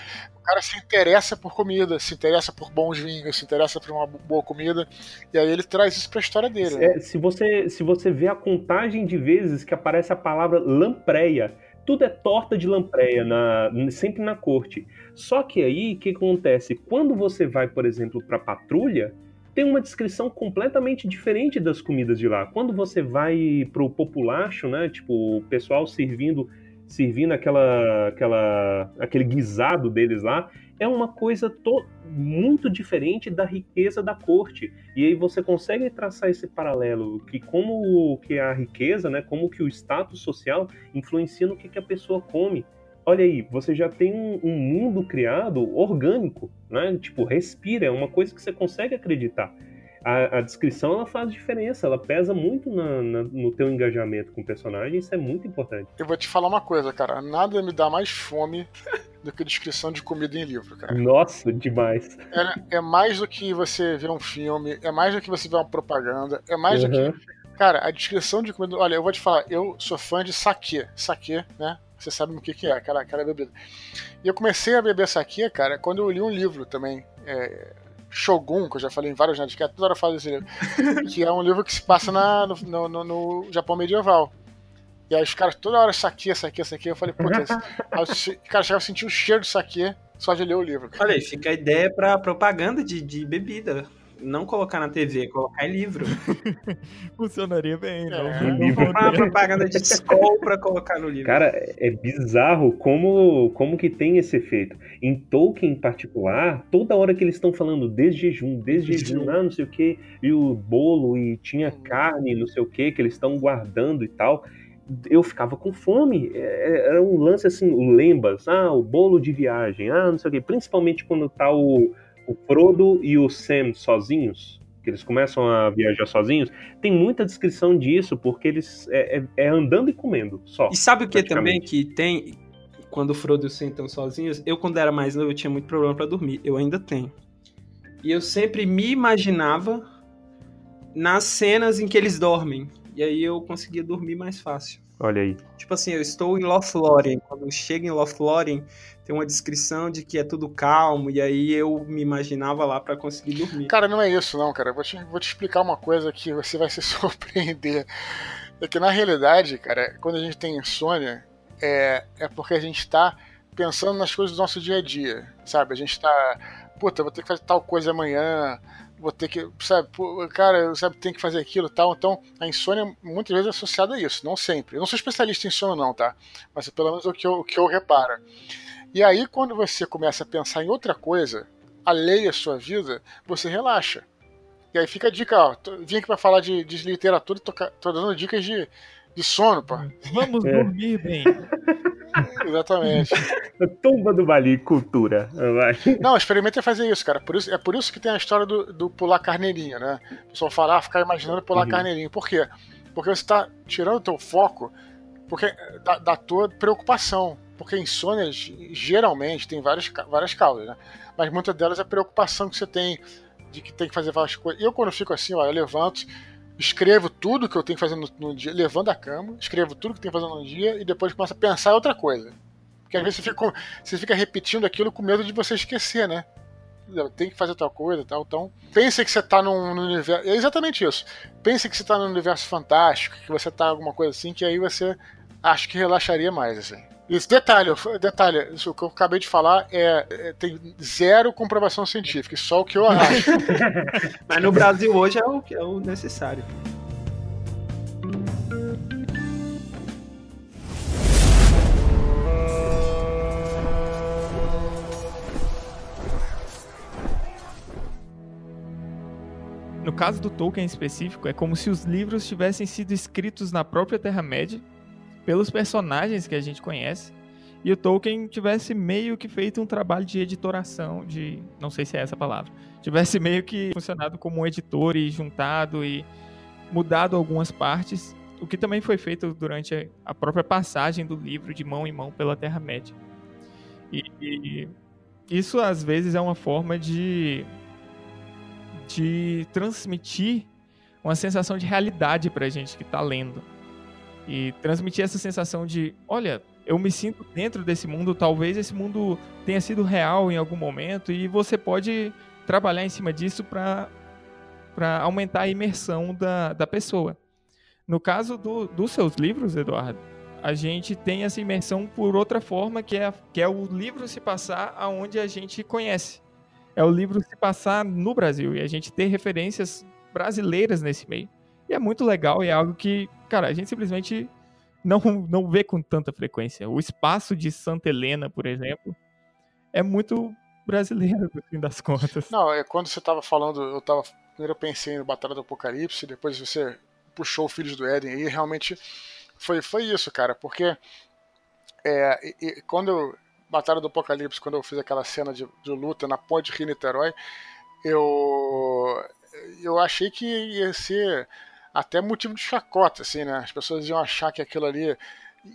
cara se interessa por comida, se interessa por bons vinhos, se interessa por uma boa comida, e aí ele traz isso pra história dele. Né? É, se, você, se você vê a contagem de vezes que aparece a palavra lampreia, tudo é torta de lampreia, na, sempre na corte. Só que aí, o que acontece? Quando você vai, por exemplo, pra patrulha, tem uma descrição completamente diferente das comidas de lá. Quando você vai pro populacho, né, tipo, o pessoal servindo servindo aquela, aquela, aquele guisado deles lá, é uma coisa to, muito diferente da riqueza da corte. E aí você consegue traçar esse paralelo que como que a riqueza, né, como que o status social influencia no que, que a pessoa come. Olha aí, você já tem um, um mundo criado orgânico, né? Tipo, respira, é uma coisa que você consegue acreditar a, a, descrição ela faz diferença, ela pesa muito na, na, no teu engajamento com o personagem, isso é muito importante. Eu vou te falar uma coisa, cara, nada me dá mais fome do que descrição de comida em livro, cara. Nossa, demais. É, é mais do que você ver um filme, é mais do que você ver uma propaganda, é mais uhum. do que. Cara, a descrição de comida. Olha, eu vou te falar, eu sou fã de saque. Saque, né? Você sabe o que, que é, aquela, aquela bebida. E eu comecei a beber saque, cara, quando eu li um livro também. É, Shogun, que eu já falei em vários Nerdcasts, toda hora eu falo desse livro. que é um livro que se passa na, no, no, no Japão medieval. E aí os caras toda hora saquia, saquia, saquia. Eu falei, puta, cara, chegava a sentir o cheiro do saque só de ler o livro. Olha aí, fica a ideia pra propaganda de, de bebida. Não colocar na TV, colocar em livro. Funcionaria bem, não. É, não comprar uma propaganda de Skol pra colocar no livro. Cara, é bizarro como, como que tem esse efeito. Em Tolkien em particular, toda hora que eles estão falando desde jejum, desde jejum, ah, não sei o que, e o bolo, e tinha carne, não sei o que, que eles estão guardando e tal eu ficava com fome. É, é, era um lance assim, o lembas, ah, o bolo de viagem, ah, não sei o quê. Principalmente quando tá o, o Frodo e o Sam sozinhos, que eles começam a viajar sozinhos. Tem muita descrição disso, porque eles é, é, é andando e comendo só. E sabe o que também que tem quando o Frodo e o Sam estão sozinhos? Eu, quando era mais novo, eu tinha muito problema para dormir. Eu ainda tenho. E eu sempre me imaginava nas cenas em que eles dormem. E aí eu conseguia dormir mais fácil. Olha aí. Tipo assim, eu estou em Lothlórien. Quando chego em Lothlórien, tem uma descrição de que é tudo calmo, e aí eu me imaginava lá para conseguir dormir. Cara, não é isso não, cara. Vou te, vou te explicar uma coisa que você vai se surpreender. É que na realidade, cara, quando a gente tem insônia, é, é porque a gente está pensando nas coisas do nosso dia a dia, sabe? A gente está, puta, vou ter que fazer tal coisa amanhã, vou ter que, sabe, cara, sabe, tem que fazer aquilo tal. Então, a insônia muitas vezes é associada a isso, não sempre. Eu não sou especialista em sono, não, tá? Mas pelo menos o que eu, o que eu reparo. E aí, quando você começa a pensar em outra coisa, alheia à sua vida, você relaxa. E aí fica a dica, ó, tô, vim aqui pra falar de, de literatura e tô, tô dando dicas de, de sono, pô. Vamos é. dormir bem. Exatamente. Tumba do Bali, cultura. Não, experimente fazer isso, cara. Por isso, é por isso que tem a história do, do pular carneirinho, né? O pessoal fala, ah, ficar imaginando pular uhum. carneirinho. Por quê? Porque você está tirando o teu foco porque, da, da tua preocupação. Porque insônia, geralmente, tem várias, várias causas, né? Mas muitas delas é a preocupação que você tem de que tem que fazer várias coisas. Eu, quando fico assim, ó, eu levanto, escrevo tudo que eu tenho que fazer no, no, dia, levando a cama, escrevo tudo que tenho que fazer no dia e depois começo a pensar em outra coisa. Porque às vezes você fica, você fica repetindo aquilo com medo de você esquecer, né? Tem que fazer tal coisa tal. Então, pense que você está num, num, universo. É exatamente isso. Pense que você está num universo fantástico, que você está alguma coisa assim, que aí você acho que relaxaria mais, assim. Isso, detalhe, detalhe, isso que eu acabei de falar é, é, tem zero comprovação científica, só o que eu acho. Mas no Brasil hoje é o, é o necessário. No caso do Tolkien em específico, é como se os livros tivessem sido escritos na própria Terra-média pelos personagens que a gente conhece. E o Tolkien tivesse meio que feito um trabalho de editoração, de. não sei se é essa a palavra. Tivesse meio que funcionado como um editor e juntado e mudado algumas partes. O que também foi feito durante a própria passagem do livro de mão em mão pela Terra-média. E, e isso às vezes é uma forma de, de transmitir uma sensação de realidade pra gente que tá lendo e transmitir essa sensação de, olha, eu me sinto dentro desse mundo, talvez esse mundo tenha sido real em algum momento e você pode trabalhar em cima disso para aumentar a imersão da, da pessoa. No caso do, dos seus livros, Eduardo, a gente tem essa imersão por outra forma, que é, que é o livro se passar aonde a gente conhece. É o livro se passar no Brasil e a gente ter referências brasileiras nesse meio. E é muito legal e é algo que, cara, a gente simplesmente não, não vê com tanta frequência. O espaço de Santa Helena, por exemplo, é muito brasileiro, no fim das contas. Não, é quando você tava falando, eu tava. Primeiro eu pensei no Batalha do Apocalipse, depois você puxou Filhos do Éden e realmente foi, foi isso, cara, porque é, e, e, quando eu, Batalha do Apocalipse, quando eu fiz aquela cena de, de luta na ponte Rio-Niterói, eu, eu achei que ia ser até motivo de chacota, assim, né? As pessoas iam achar que aquilo ali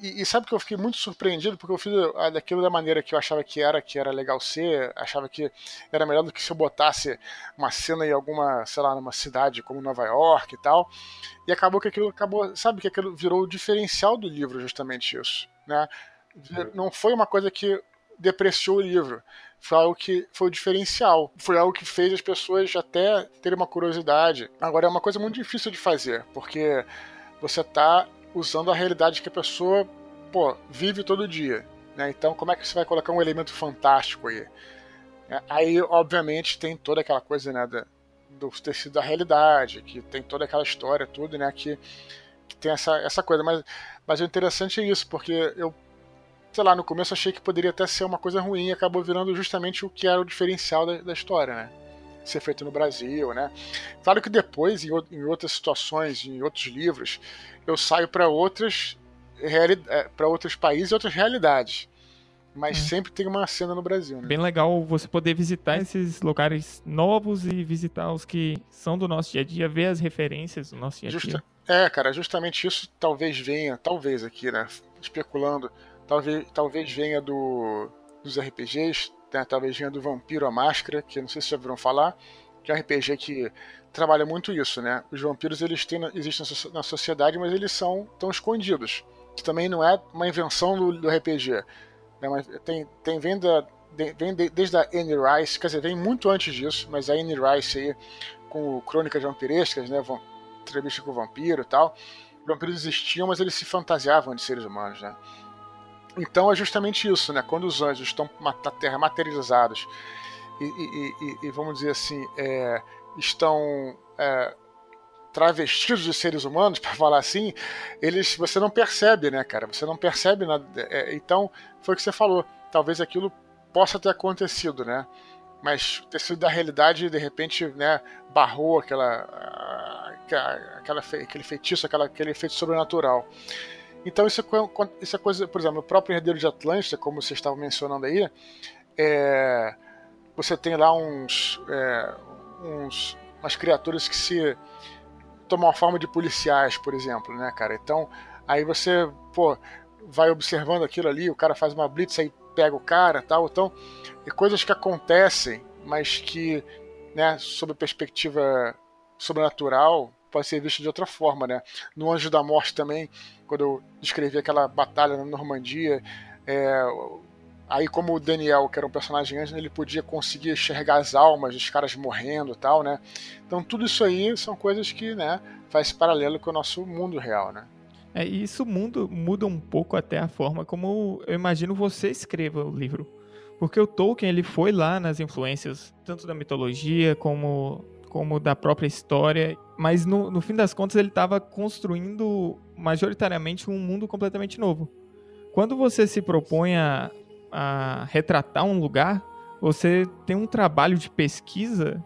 E, e, sabe que eu fiquei muito surpreendido porque eu fiz daquilo da maneira que eu achava que era, que era legal ser, achava que era melhor do que se eu botasse uma cena em alguma, sei lá, numa cidade como Nova York e tal. E acabou que aquilo acabou, sabe que aquilo virou o diferencial do livro justamente isso, né? Não foi uma coisa que depreciou o livro, foi algo que foi o diferencial, foi algo que fez as pessoas até terem uma curiosidade. Agora é uma coisa muito difícil de fazer, porque você está usando a realidade que a pessoa pô, vive todo dia. Né? Então, como é que você vai colocar um elemento fantástico aí? É, aí, obviamente, tem toda aquela coisa né, do tecido da realidade, que tem toda aquela história, tudo, né? Que, que tem essa, essa coisa. Mas, mas o interessante é isso, porque eu, sei lá, no começo achei que poderia até ser uma coisa ruim e acabou virando justamente o que era o diferencial da, da história, né? Ser feito no Brasil, né? Claro que depois, em, em outras situações, em outros livros, eu saio para outras é, para outros países e outras realidades. Mas é. sempre tem uma cena no Brasil, né? Bem legal você poder visitar esses lugares novos e visitar os que são do nosso dia a dia, ver as referências do nosso dia a dia. Justa... É, cara, justamente isso talvez venha, talvez aqui, né? Especulando, talvez, talvez venha do, dos RPGs, né? talvez venha do Vampiro a Máscara, que não sei se já viram falar, que é um RPG que trabalha muito isso, né? Os vampiros eles têm, existem na sociedade, mas eles são tão escondidos. Que também não é uma invenção do, do RPG. Né? Mas tem, tem vem, da, vem de, desde a Anne Rice, quer dizer, vem muito antes disso, mas a Anne Rice aí, com Crônicas Vampirescas, né? Entrevista com o vampiro e tal. Os vampiros existiam, mas eles se fantasiavam de seres humanos, né? Então é justamente isso, né? Quando os anjos estão na Terra materializados e, e, e, e vamos dizer assim, é, estão é, travestidos de seres humanos, para falar assim, eles você não percebe, né, cara? Você não percebe nada. É, então, foi o que você falou. Talvez aquilo possa ter acontecido, né? Mas ter sido da realidade, de repente, né, barrou aquela, aquela, aquele feitiço, aquela, aquele efeito sobrenatural. Então, isso é, isso é coisa, por exemplo, o próprio Herdeiro de Atlântida, como você estava mencionando aí, é, você tem lá uns, é, uns umas criaturas que se tomam a forma de policiais, por exemplo, né, cara? Então, aí você, pô, vai observando aquilo ali, o cara faz uma blitz aí pega o cara, tal, então, é coisas que acontecem, mas que, né, sob perspectiva sobrenatural, pode ser visto de outra forma, né? No Anjo da Morte também, quando eu descrevi aquela batalha na Normandia, é, Aí, como o Daniel, que era um personagem antes, ele podia conseguir enxergar as almas dos caras morrendo e tal, né? Então, tudo isso aí são coisas que, né, faz paralelo com o nosso mundo real, né? É, e isso muda, muda um pouco até a forma como eu imagino você escreva o livro. Porque o Tolkien, ele foi lá nas influências, tanto da mitologia como, como da própria história, mas no, no fim das contas ele estava construindo majoritariamente um mundo completamente novo. Quando você se propõe a, a retratar um lugar, você tem um trabalho de pesquisa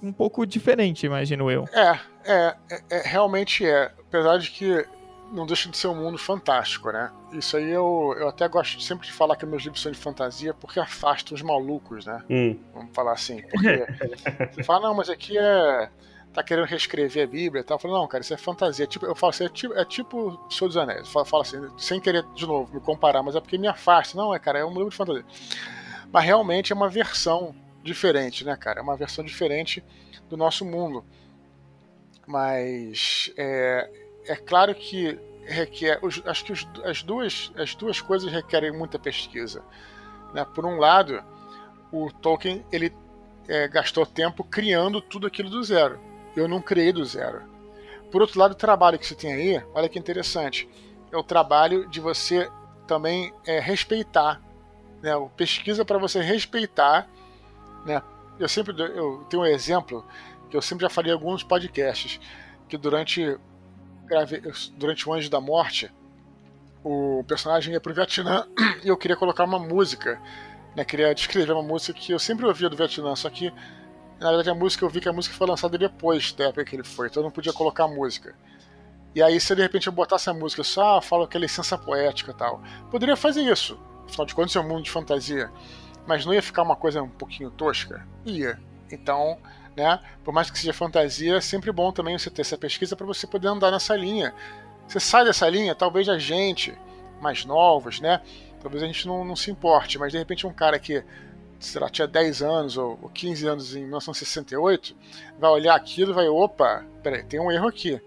um pouco diferente, imagino eu. É, é, é, é, realmente é. Apesar de que não deixa de ser um mundo fantástico, né? Isso aí eu, eu até gosto sempre de falar que meus livros são de fantasia porque afasta os malucos, né? Hum. Vamos falar assim. Porque você fala, não, mas aqui é tá querendo reescrever a Bíblia e tal. Eu falo, não, cara, isso é fantasia. Tipo, eu falo assim, é tipo, é tipo Senhor dos Anéis. Eu falo assim, sem querer, de novo, me comparar, mas é porque me afasta. Não, é, cara, é um livro de fantasia. Mas realmente é uma versão diferente, né, cara? É uma versão diferente do nosso mundo. Mas é, é claro que requer. Acho que as, duas, as duas coisas requerem muita pesquisa. Né? Por um lado, o Tolkien ele é, gastou tempo criando tudo aquilo do zero eu não criei do zero. Por outro lado, o trabalho que você tem aí, olha que interessante, é o trabalho de você também é, respeitar, né? O pesquisa para você respeitar, né? Eu sempre eu tenho um exemplo que eu sempre já falei em alguns podcasts que durante durante o Anjo da Morte o personagem ia pro Vietnã e eu queria colocar uma música, né? Queria descrever uma música que eu sempre ouvia do Vietnã, só que na verdade, a música eu vi que a música foi lançada depois da época que ele foi, então eu não podia colocar a música. E aí, se de repente eu botasse a música só, ah, falo que é licença poética e tal. Poderia fazer isso. Afinal de contas, é um mundo de fantasia. Mas não ia ficar uma coisa um pouquinho tosca? Ia. Então, né, por mais que seja fantasia, é sempre bom também você ter essa pesquisa para você poder andar nessa linha. Você sai dessa linha, talvez a gente, mais novos, né? Talvez a gente não, não se importe, mas de repente um cara que sei lá, tinha 10 anos ou, ou 15 anos em 1968, vai olhar aquilo e vai, opa, peraí, tem um erro aqui.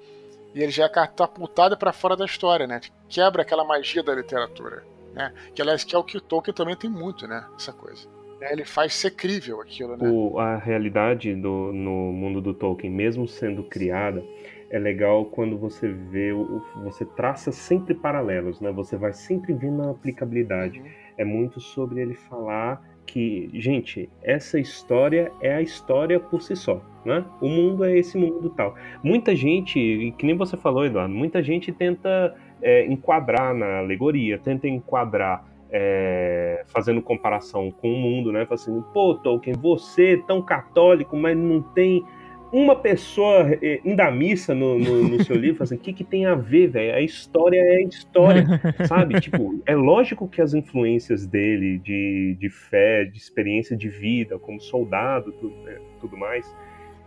E ele já é catapultado para fora da história, né? Quebra aquela magia da literatura, né? Que aliás que é o que o Tolkien também tem muito, né? Essa coisa. É, ele faz ser crível aquilo, né? O, a realidade do, no mundo do Tolkien, mesmo sendo criada, é legal quando você vê, o, você traça sempre paralelos, né? Você vai sempre vendo a aplicabilidade. Uhum. É muito sobre ele falar que, gente, essa história é a história por si só, né? O mundo é esse mundo tal. Muita gente, que nem você falou, Eduardo, muita gente tenta é, enquadrar na alegoria, tenta enquadrar é, fazendo comparação com o mundo, né? Fazendo, assim, pô, Tolkien, você tão católico, mas não tem uma pessoa indo à missa no, no, no seu livro, assim, o que, que tem a ver, velho? A história é a história, sabe? Tipo, é lógico que as influências dele de, de fé, de experiência de vida, como soldado, tudo, né, tudo mais,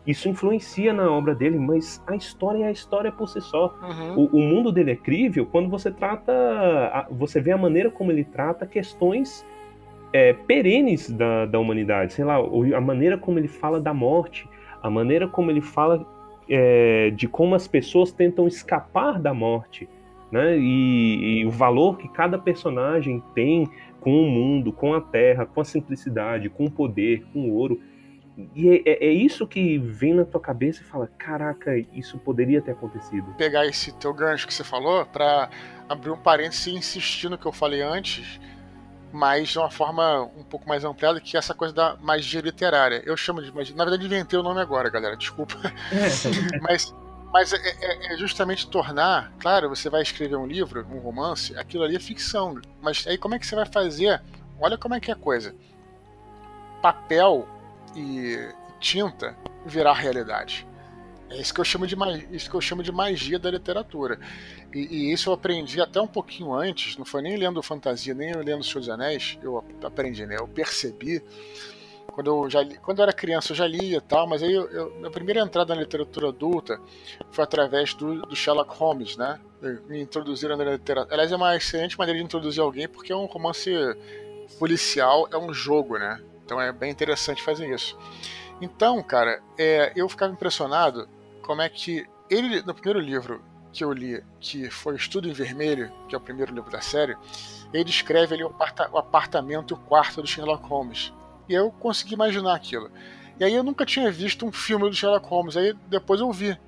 isso influencia na obra dele, mas a história é a história por si só. Uhum. O, o, mundo dele é crível quando você trata, você vê a maneira como ele trata questões é, perenes da, da humanidade, sei lá, a maneira como ele fala da morte, a maneira como ele fala é, de como as pessoas tentam escapar da morte, né? E, e, o valor que cada personagem tem com o mundo, com a terra, com a simplicidade, com o poder, com o ouro. E é, é, é isso que vem na tua cabeça e fala: caraca, isso poderia ter acontecido. Pegar esse teu gancho que você falou para abrir um parênteses e insistir no que eu falei antes mas de uma forma um pouco mais ampliada, que é essa coisa da magia literária. Eu chamo de magia. Na verdade, inventei o nome agora, galera, desculpa. É. mas mas é, é, é, justamente tornar, claro, você vai escrever um livro, um romance, aquilo ali é ficção. Mas aí como é que você vai fazer? Olha como é que é a coisa. Papel e tinta virar realidade. É isso que eu chamo de, isso que eu chamo de magia da literatura. E, e, isso eu aprendi até um pouquinho antes, não foi nem lendo fantasia, nem lendo Senhor dos Anéis, eu aprendi, né? Eu percebi. Quando eu, já li, quando eu era criança eu já lia e tal, mas aí eu, eu, minha primeira entrada na literatura adulta foi através do, do Sherlock Holmes, né? Me introduziram na literatura. Aliás, é uma excelente maneira de introduzir alguém, porque é um romance policial, é um jogo, né? Então é bem interessante fazer isso. Então, cara, é, eu ficava impressionado como é que ele, no primeiro livro que eu li, que foi Estudo em Vermelho, que é o primeiro livro da série, ele descreve ali o, aparta o apartamento o quarto do Sherlock Holmes. E eu consegui imaginar aquilo. E aí eu nunca tinha visto um filme do Sherlock Holmes, aí depois eu vi.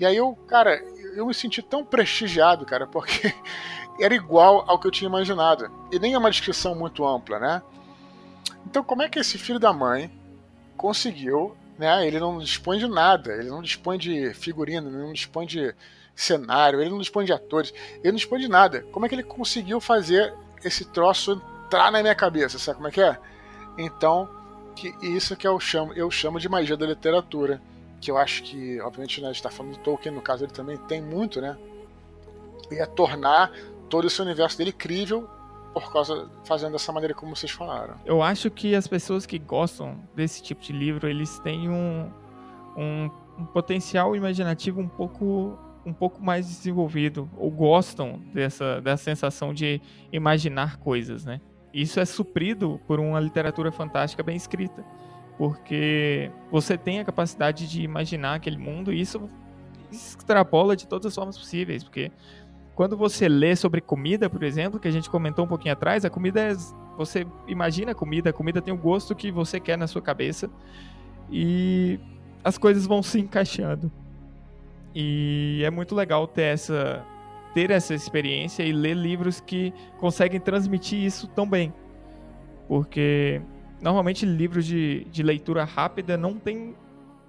E aí eu, cara, eu me senti tão prestigiado, cara, porque era igual ao que eu tinha imaginado. E nem é uma descrição muito ampla, né? Então como é que esse filho da mãe conseguiu né? Ele não dispõe de nada, ele não dispõe de figurino, ele não dispõe de cenário, ele não dispõe de atores, ele não dispõe de nada. Como é que ele conseguiu fazer esse troço entrar na minha cabeça, sabe como é que é? Então, que isso que eu chamo, eu chamo de magia da literatura, que eu acho que, obviamente, né, a gente está falando do Tolkien, no caso ele também tem muito, né? E é tornar todo esse universo dele crível por causa fazendo dessa maneira como vocês falaram. Eu acho que as pessoas que gostam desse tipo de livro, eles têm um, um, um potencial imaginativo um pouco um pouco mais desenvolvido ou gostam dessa, dessa sensação de imaginar coisas, né? Isso é suprido por uma literatura fantástica bem escrita, porque você tem a capacidade de imaginar aquele mundo e isso extrapola de todas as formas possíveis, porque quando você lê sobre comida, por exemplo, que a gente comentou um pouquinho atrás, a comida é. Você imagina a comida, a comida tem o gosto que você quer na sua cabeça e as coisas vão se encaixando. E é muito legal ter essa, ter essa experiência e ler livros que conseguem transmitir isso tão bem. Porque normalmente livros de, de leitura rápida não tem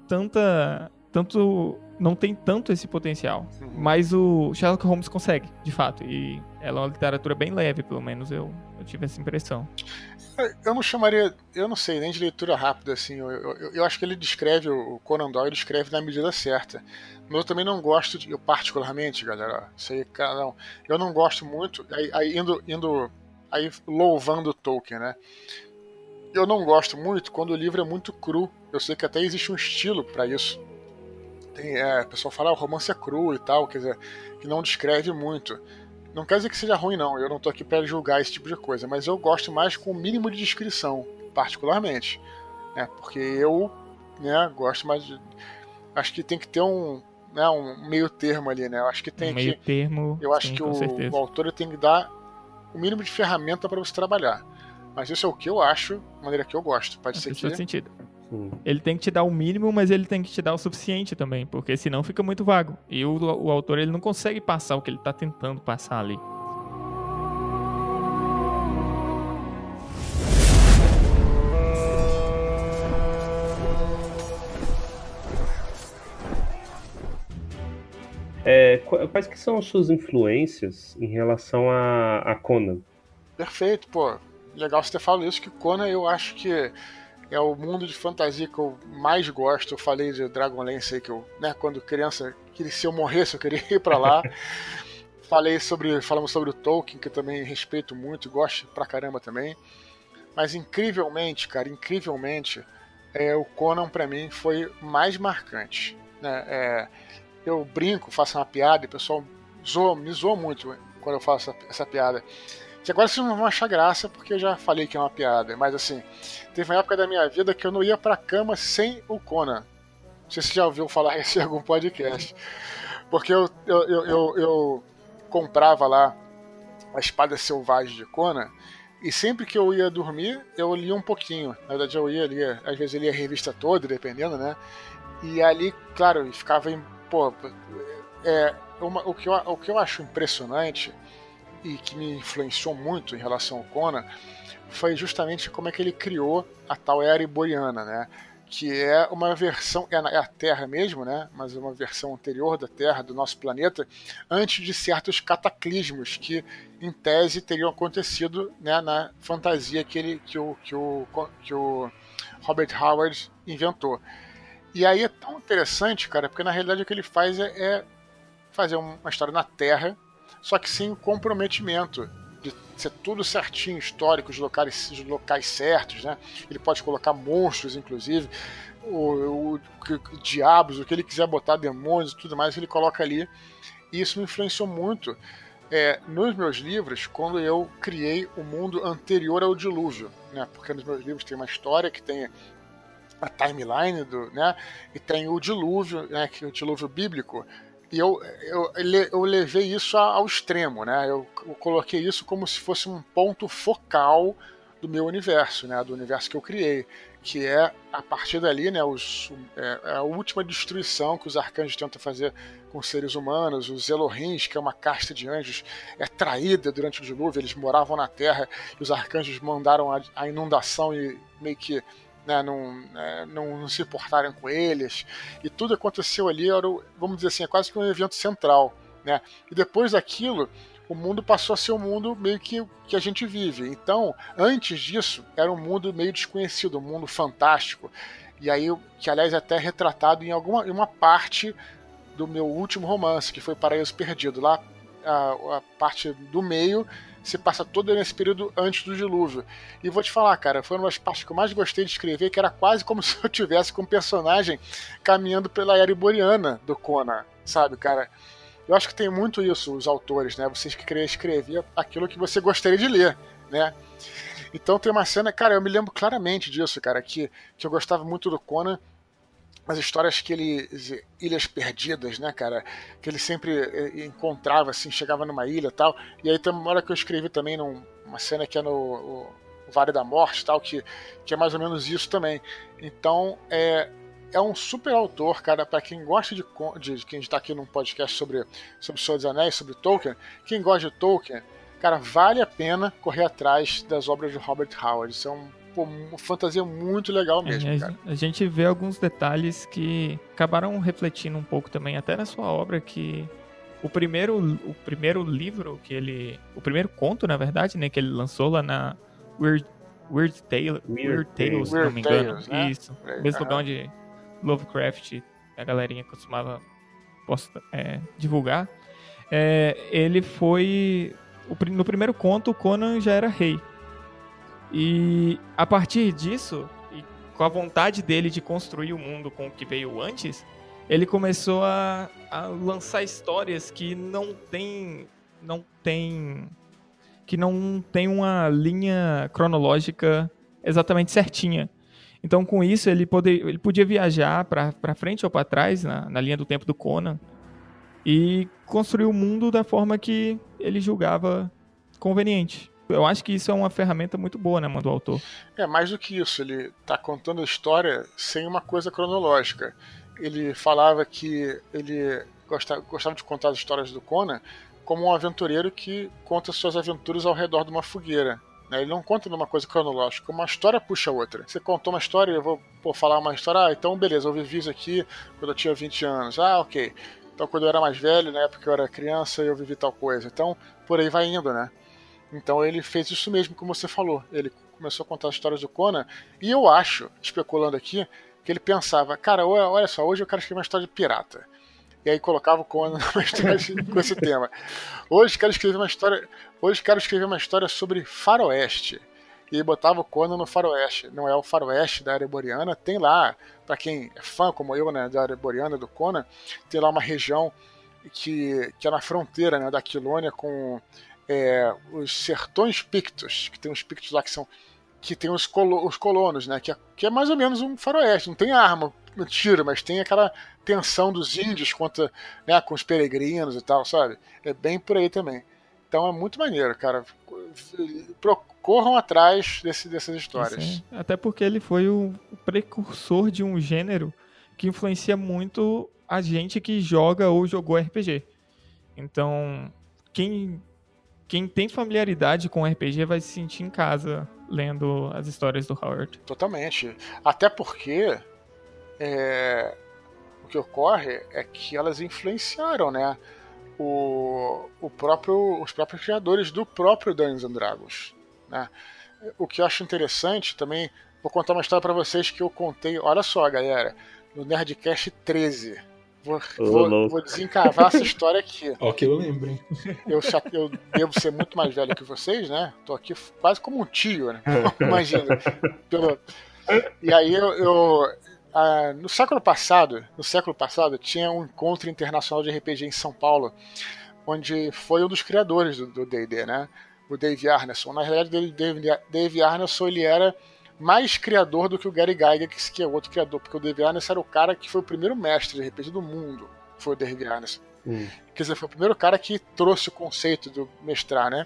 tanta tanto não tem tanto esse potencial. Uhum. Mas o Sherlock Holmes consegue, de fato. E ela é uma literatura bem leve, pelo menos eu, eu tive essa impressão. Eu não chamaria, eu não sei, nem de leitura rápida, assim. Eu, eu, eu acho que ele descreve, o Conan Doyle descreve na medida certa. Mas eu também não gosto, de, eu particularmente, galera, aí, não, eu não gosto muito, aí, aí indo, indo, aí louvando Tolkien, né? Eu não gosto muito quando o livro é muito cru. Eu sei que até existe um estilo para isso tem, é, o pessoal fala, ah, o romance é cru e tal, quer dizer, que não descreve muito. Não quer dizer que seja ruim, não. Eu não tô aqui para julgar esse tipo de coisa, mas eu gosto mais com o mínimo de descrição, particularmente. Né? Porque eu né, gosto mais de. Acho que tem que ter um, né, um meio termo ali, né? Eu acho que tem um meio que. termo. Eu acho sim, que o, o autor tem que dar o mínimo de ferramenta para você trabalhar. Mas isso é o que eu acho, maneira que eu gosto. Pode ser que. sentido. Sim. Ele tem que te dar o mínimo, mas ele tem que te dar o suficiente também, porque senão fica muito vago. E o, o autor ele não consegue passar o que ele tá tentando passar ali. É, qu- quais que são as suas influências em relação a, a Conan? Perfeito, pô. Legal você ter falado isso, que Conan eu acho que é o mundo de fantasia que eu mais gosto. Eu falei de Dragonlance aí, que eu, né, quando criança, que se eu morresse eu queria ir pra lá. Falei sobre, falamos sobre o Tolkien, que eu também respeito muito, gosto pra caramba também. Mas incrivelmente, cara, incrivelmente, é, o Conan pra mim foi mais marcante. Né? É, eu brinco, faço uma piada o pessoal zoa, me zoa muito quando eu faço essa, essa piada. Que agora vocês não vão achar graça porque eu já falei que é uma piada, mas assim, teve uma época da minha vida que eu não ia pra cama sem o Conan. Não sei se você já ouviu falar isso em algum podcast. Porque eu, eu, eu, eu, eu comprava lá a Espada Selvagem de Conan e sempre que eu ia dormir, eu lia um pouquinho. Na verdade, eu ia, lia, às vezes eu lia a revista toda, dependendo, né? E ali, claro, ficava em. Pô, é, uma, o, que eu, o que eu acho impressionante e que me influenciou muito em relação ao Conan foi justamente como é que ele criou a tal era iboriana, né? Que é uma versão, é, na- é a Terra mesmo, né? Mas é uma versão anterior da Terra, do nosso planeta, antes de certos cataclismos que, em tese, teriam acontecido né, na fantasia que, ele, que, o, que, o, que o Robert Howard inventou. E aí é tão interessante, cara, porque na realidade o que ele faz é, é fazer uma história na Terra, só que sem o comprometimento de ser tudo certinho, histórico, os locais, os locais certos, né? Ele pode colocar monstros, inclusive, o, o, o- diabos, o que ele quiser botar, demônios e tudo mais, ele coloca ali. E isso me influenciou muito é, nos meus livros quando eu criei o mundo anterior ao dilúvio, né? Porque nos meus livros tem uma história que tem a timeline do, né? E tem o dilúvio, né? Que é o dilúvio bíblico. E eu, eu, eu levei isso ao extremo, né? Eu, eu coloquei isso como se fosse um ponto focal do meu universo, né? Do universo que eu criei, que é a partir dali, né? Os, é, é a última destruição que os arcanjos tentam fazer com os seres humanos, os Elohims, que é uma casta de anjos, é traída durante o dilúvio. Eles moravam na Terra e os arcanjos mandaram a, a inundação e meio que né, não, é, não, não se importaram com eles. E tudo aconteceu ali, era, o- vamos dizer assim, é quase que um evento central. Né? E depois daquilo, o mundo passou a ser um mundo meio que que a gente vive. Então, antes disso, era um mundo meio desconhecido, um mundo fantástico. E aí, que aliás é até retratado em alguma em uma parte do meu último romance, que foi Paraíso Perdido. Lá, a, a parte do meio se passa toda nesse período antes do dilúvio. E vou te falar, cara, foi uma das partes que eu mais gostei de escrever, que era quase como se eu tivesse com um personagem caminhando pela era iboriana do Conan, sabe, cara? Eu acho que tem muito isso, os autores, né? Vocês que querem escrever aquilo que você gostaria de ler, né? Então tem uma cena, cara, eu me lembro claramente disso, cara, que, que eu gostava muito do Conan, as histórias que ele. Ilhas Perdidas, né, cara? Que ele sempre eh, encontrava, assim, chegava numa ilha tal. E aí tem uma hora que eu escrevi também numa cena que é no Vale da Morte tal, que, que é mais ou menos isso também. Então, é. É um super autor, cara, para quem gosta de, de quem está aqui num podcast sobre sobre Senhor dos Anéis, sobre Tolkien, quem gosta de Tolkien, cara, vale a pena correr atrás das obras de Robert Howard. Isso é um, pô, uma fantasia muito legal mesmo, É, a, cara. a gente vê alguns detalhes que acabaram refletindo um pouco também, até na sua obra, que o primeiro, o primeiro livro que ele. O primeiro conto, na verdade, né, que ele lançou lá na Weird, Weird, Tale, Weird Weird Tales, se não me engano. Tales, né? Isso. É, Mesmo lugar onde Lovecraft, a galerinha costumava posta, é, divulgar. É, ele foi. no primeiro conto, o Conan já era rei. E a partir disso, e com a vontade dele de construir o mundo com o que veio antes, ele começou a, a lançar histórias que não tem não tem que não tem uma linha cronológica exatamente certinha. Então, com isso, ele, pode, ele podia viajar para frente ou para trás na, na linha do tempo do Conan e construir o mundo da forma que ele julgava conveniente. Eu acho que isso é uma ferramenta muito boa, né, mano, do autor. É, mais do que isso, ele está contando a história sem uma coisa cronológica. Ele falava que ele gostava, gostava de contar as histórias do Conan como um aventureiro que conta suas aventuras ao redor de uma fogueira. Né? Ele não conta numa coisa cronológica, uma história puxa a outra. Você contou uma história, eu vou pô, falar uma história, ah, então beleza, eu vivi isso aqui quando eu tinha 20 anos. Ah, ok. Então quando eu era mais velho, na época que eu era criança, eu vivi tal coisa. Então, por aí vai indo, né? Então ele fez isso mesmo, como você falou. Ele começou a contar as histórias do Conan, e eu acho, especulando aqui, que ele pensava, cara, olha só, hoje eu quero escrever uma história de pirata e aí colocava o Conan numa história com esse tema. Hoje quero escrever uma história, hoje quero escrever uma história sobre faroeste. E botava o Conan no faroeste. Não é o faroeste da área boreana, tem lá, para quem é fã como eu, né, da área boreana do Conan, tem lá uma região que, que é na fronteira, né, da Quilônia com é, os sertões pictos, que tem uns pictos lá que são que tem os, colo, os colonos, né, que é, que é mais ou menos um faroeste, não tem arma, não tira, mas tem aquela tensão dos índios contra, né, com os peregrinos e tal, sabe? É bem por aí também. Então é muito maneiro, cara. Corram atrás desse, dessas histórias. Sim, até porque ele foi o precursor de um gênero que influencia muito a gente que joga ou jogou RPG. Então, quem, quem tem familiaridade com RPG vai se sentir em casa lendo as histórias do Howard. Totalmente. Até porque é, que ocorre é que elas influenciaram, né? O, o próprio, os próprios criadores do próprio Dungeons and Dragons. Né? O que eu acho interessante também, vou contar uma história para vocês que eu contei. Olha só, galera, no Nerdcast 13. Vou, vou, vou desencavar essa história aqui. Ó, que eu lembro, hein? Eu, eu devo ser muito mais velho que vocês, né? Tô aqui quase como um tio, né? Imagina. Pelo... E aí eu, eu, ah, no século passado, no século passado, tinha um encontro internacional de RPG em São Paulo, onde foi um dos criadores do D&D, né? O Dave Arneson. Na realidade, Dave, Dave Arneson ele era mais criador do que o Gary Gygax, que é outro criador, porque o Arneson era o cara que foi o primeiro mestre de RPG do mundo, foi o Arneson. Hum. Quer dizer, foi o primeiro cara que trouxe o conceito do mestrar, né?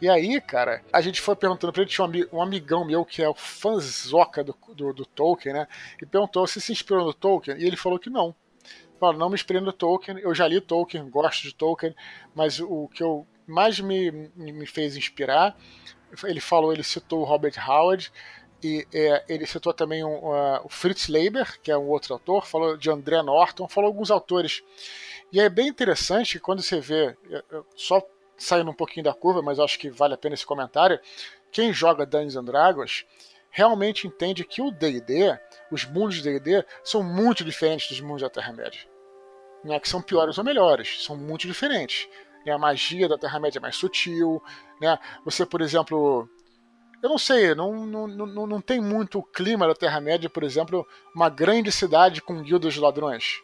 E aí, cara, a gente foi perguntando pra ele, tinha um, amigão meu que é o fanzoca do, do, do, Tolkien, né? E perguntou se se inspirou no Tolkien, e ele falou que não. Falou, não me inspirei no Tolkien, eu já li Tolkien, gosto de Tolkien, mas o que eu mais me, me fez inspirar, ele falou, ele citou o Robert Howard, e é, ele citou também um, uh, o Fritz Leiber, que é um outro autor, falou de André Norton, falou alguns autores e é bem interessante quando você vê, só saindo um pouquinho da curva, mas acho que vale a pena esse comentário, quem joga Dungeons and Dragons realmente entende que o D&D, os mundos de D&D, são muito diferentes dos mundos da Terra-média. Não é que são piores ou melhores, são muito diferentes. A magia da Terra-média é mais sutil, né? Você, por exemplo, eu não sei, não, não, não, não tem muito o clima da Terra-média, por exemplo, uma grande cidade com guildas de ladrões.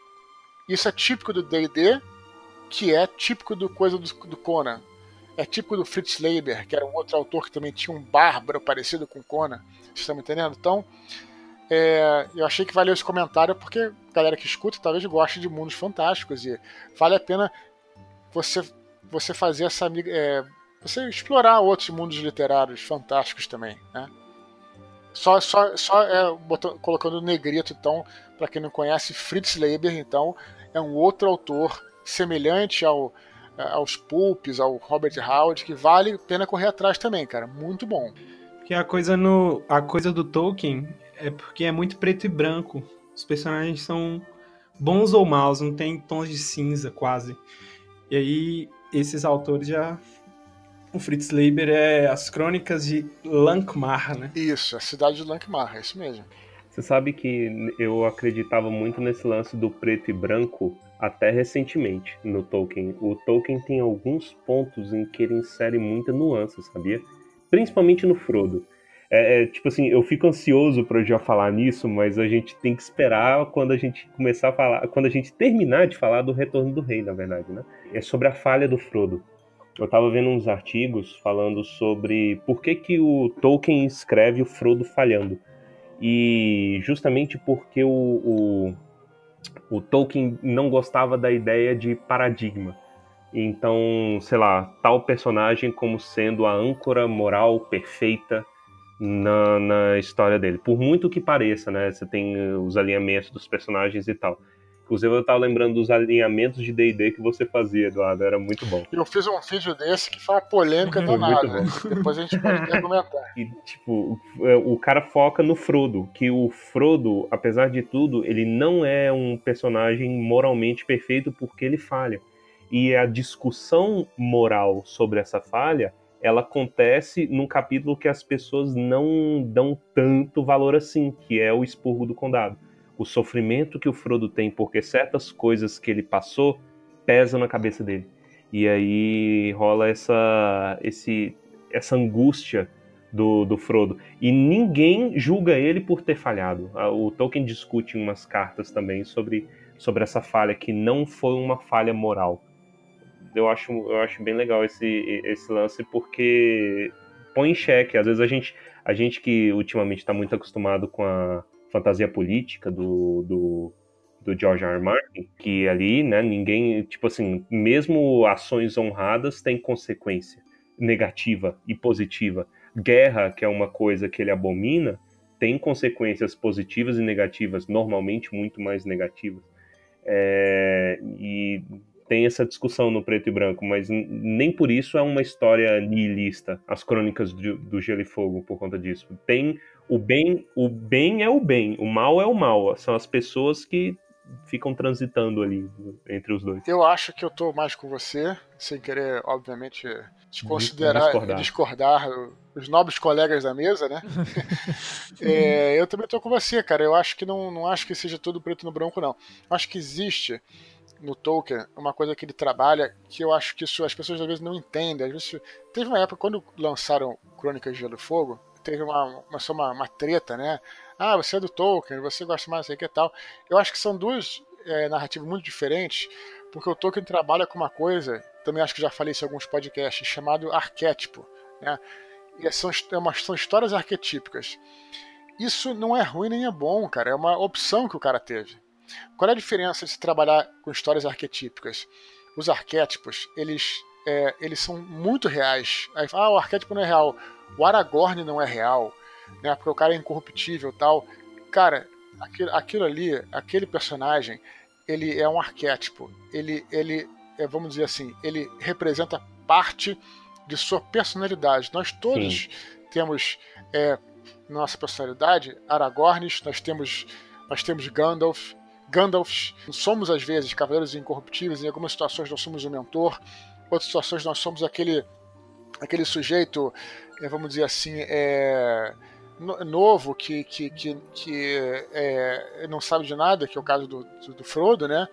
Isso é típico do D&D, que é típico do coisa do, do Conan. É típico do Fritz Leiber, que era um outro autor que também tinha um bárbaro parecido com Conan. Vocês estão me entendendo? Então, é, eu achei que valeu esse comentário porque a galera que escuta talvez goste de mundos fantásticos e vale a pena você, você fazer essa é, você explorar outros mundos literários fantásticos também, né? Só, só, só é, botando, colocando negrito, então, para quem não conhece, Fritz Leiber, então, é um outro autor semelhante ao, aos Pulps, ao Robert Howard, que vale a pena correr atrás também, cara. Muito bom. Porque a coisa no a coisa do Tolkien é porque é muito preto e branco. Os personagens são bons ou maus, não tem tons de cinza quase. E aí esses autores já o Fritz Leiber é as crônicas de Lankmar, né? Isso, a cidade de Lankmar, é isso mesmo. Você sabe que eu acreditava muito nesse lance do preto e branco até recentemente no Tolkien. O Tolkien tem alguns pontos em que ele insere muita nuance, sabia? Principalmente no Frodo. É, é, tipo assim, eu fico ansioso para já falar nisso, mas a gente tem que esperar quando a gente começar a falar, quando a gente terminar de falar do Retorno do Rei, na verdade, né? É sobre a falha do Frodo. Eu estava vendo uns artigos falando sobre por que, que o Tolkien escreve o Frodo falhando. E justamente porque o, o, o Tolkien não gostava da ideia de paradigma. Então, sei lá, tal personagem como sendo a âncora moral perfeita na, na história dele. Por muito que pareça, né? Você tem os alinhamentos dos personagens e tal. Inclusive, eu tava lembrando dos alinhamentos de D&D que você fazia, Eduardo, era muito bom. Eu fiz um vídeo desse que foi uma polêmica danada. Depois a gente pode argumentar. E, tipo, é, o cara foca no Frodo, que o Frodo, apesar de tudo, ele não é um personagem moralmente perfeito porque ele falha. E a discussão moral sobre essa falha, ela acontece num capítulo que as pessoas não dão tanto valor assim, que é o Expurgo do Condado o sofrimento que o Frodo tem porque certas coisas que ele passou pesam na cabeça dele. E aí rola essa, esse, essa angústia do, do Frodo. E ninguém julga ele por ter falhado. O Tolkien discute em umas cartas também sobre, sobre essa falha, que não foi uma falha moral. Eu acho, eu acho bem legal esse, esse lance, porque põe em xeque. Às vezes a gente, a gente que ultimamente está muito acostumado com a, fantasia política do, do, do George R. R. Martin, que ali, né, ninguém, tipo assim, mesmo ações honradas têm consequência negativa e positiva. Guerra, que é uma coisa que ele abomina, tem consequências positivas e negativas, normalmente muito mais negativas. É, e tem essa discussão no preto e branco, mas nem por isso é uma história nihilista, as crônicas do, do Gelo e Fogo, por conta disso. Tem o bem, o bem é o bem, o mal é o mal. São as pessoas que ficam transitando ali entre os dois. Eu acho que eu tô mais com você, sem querer, obviamente, desconsiderar discordar. discordar os nobres colegas da mesa, né? é, eu também tô com você, cara. Eu acho que não, não acho que seja tudo preto no branco, não. Acho que existe no Tolkien uma coisa que ele trabalha que eu acho que isso as pessoas às vezes não entendem. Às vezes, teve uma época quando lançaram Crônicas de Gelo e Fogo, teve uma, uma, uma, treta, né? Ah, você é do Tolkien, você gosta mais sei que tal. Eu acho que são duas é, narrativas muito diferentes, porque o Tolkien trabalha com uma coisa, também acho que já falei isso em alguns podcasts, chamado arquétipo, né? E são, é uma, são histórias arquetípicas. Isso não é ruim nem é bom, cara, é uma opção que o cara teve. Qual é a diferença de se trabalhar com histórias arquetípicas? Os arquétipos, eles, é, eles são muito reais. Aí, ah, o arquétipo não é real o Aragorn não é real, né? Porque o cara é incorruptível tal. Cara, aquilo, aquilo ali, aquele personagem, ele é um arquétipo. Ele, ele é, vamos dizer assim, ele representa parte de sua personalidade. Nós todos Sim. temos é, nossa personalidade, Aragorns, nós temos, nós temos Gandalf, Gandalf, somos às vezes cavaleiros incorruptíveis, em algumas situações nós somos o mentor, outras situações nós somos aquele aquele sujeito é, vamos dizer assim, é, novo, que, que, que, que é, não sabe de nada, que é o caso do, do, do, Frodo, né?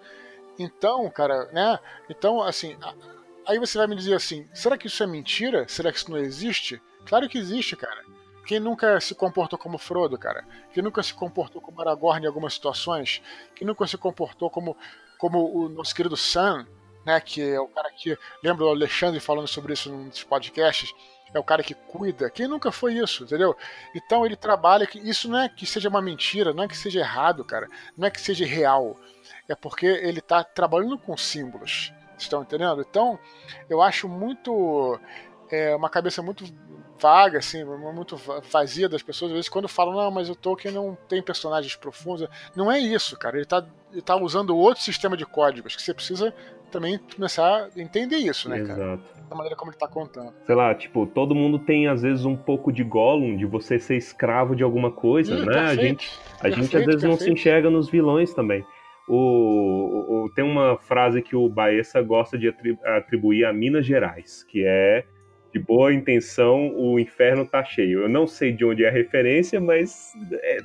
Então, cara, né? Então, assim, aí você vai me dizer assim, será que isso é mentira? Será que isso não existe? Claro que existe, cara. Quem nunca se comportou como Frodo, cara? Quem nunca se comportou como Aragorn em algumas situações? Quem nunca se comportou como, como o nosso querido Sam, né? Que é o cara que. Lembra o Alexandre falando sobre isso num dos podcasts? é o cara que cuida. Quem nunca foi isso, entendeu? Então ele trabalha que isso não é que seja uma mentira, não é que seja errado, cara, não é que seja real. É porque ele está trabalhando com símbolos. Estão entendendo? Então, eu acho muito é, uma cabeça muito vaga, assim, muito vazia das pessoas, às vezes quando falam, não, mas o Tolkien não tem personagens profundos. Não é isso, cara. Ele está ele tá usando outro sistema de códigos que você precisa também começar a entender isso, né, Exato. cara? Da maneira como ele tá contando. Sei lá, tipo, todo mundo tem às vezes um pouco de Gollum, de você ser escravo de alguma coisa, né? Perfeito, a gente, a perfeito, gente às vezes perfeito. não se enxerga nos vilões também. O, o, tem uma frase que o Baessa gosta de atribuir a Minas Gerais, que é de boa intenção, o inferno tá cheio. Eu não sei de onde é a referência, mas é,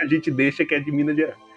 a gente deixa que é de Minas Gerais.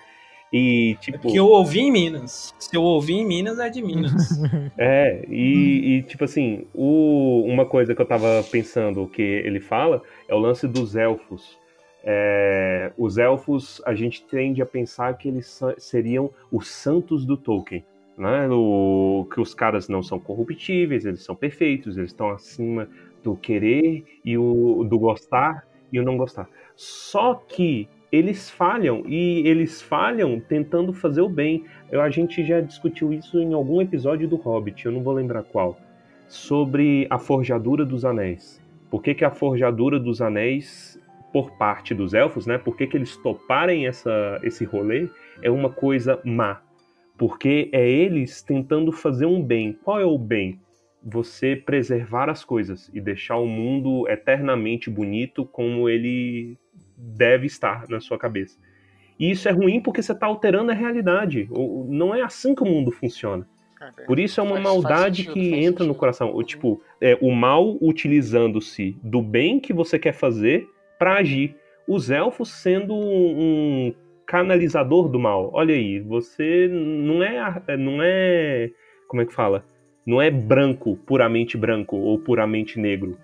E, tipo... É porque eu ouvi em Minas. Se eu ouvi em Minas, é de Minas. é, e, e, tipo assim, o, uma coisa que eu tava pensando que ele fala é o lance dos elfos. É, os elfos, a gente tende a pensar que eles seriam os santos do Tolkien. né? O, que os caras não são corruptíveis, eles são perfeitos, eles estão acima do querer e o do gostar e o não gostar. Só que eles falham e eles falham tentando fazer o bem. Eu, a gente já discutiu isso em algum episódio do Hobbit, eu não vou lembrar qual, sobre a forjadura dos anéis. Por que, que a forjadura dos anéis, por parte dos elfos, né? Por que, que eles toparem essa, esse rolê é uma coisa má? Porque é eles tentando fazer um bem. Qual é o bem? Você preservar as coisas e deixar o mundo eternamente bonito como ele deve estar na sua cabeça. E isso é ruim porque você está alterando a realidade. Não é assim que o mundo funciona. É, Por isso é uma faz, maldade faz sentido, que entra sentido. no coração. O, tipo, é, o mal utilizando-se do bem que você quer fazer para agir. Os elfos sendo um, um canalizador do mal. Olha aí, você não é, não é, como é que fala? Não é branco, puramente branco ou puramente negro.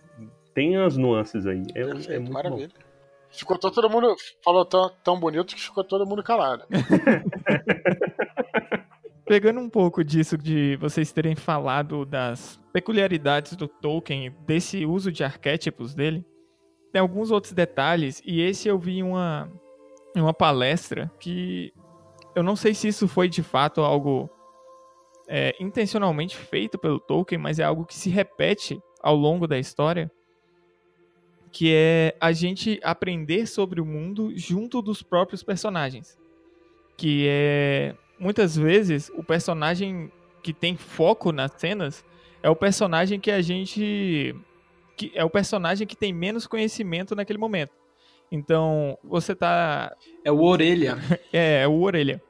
Tem as nuances aí. É, Perfeito, é muito maravilha. Bom. Ficou todo mundo. Falou tão, tão bonito que ficou todo mundo calado. Pegando um pouco disso de vocês terem falado das peculiaridades do Tolkien, desse uso de arquétipos dele, tem alguns outros detalhes, e esse eu vi em uma, uma palestra que eu não sei se isso foi de fato algo é, intencionalmente feito pelo Tolkien, mas é algo que se repete ao longo da história, que é a gente aprender sobre o mundo junto dos próprios personagens. Que é muitas vezes o personagem que tem foco nas cenas é o personagem que a gente que é o personagem que tem menos conhecimento naquele momento. Então, você tá é o orelha. é, é o orelha.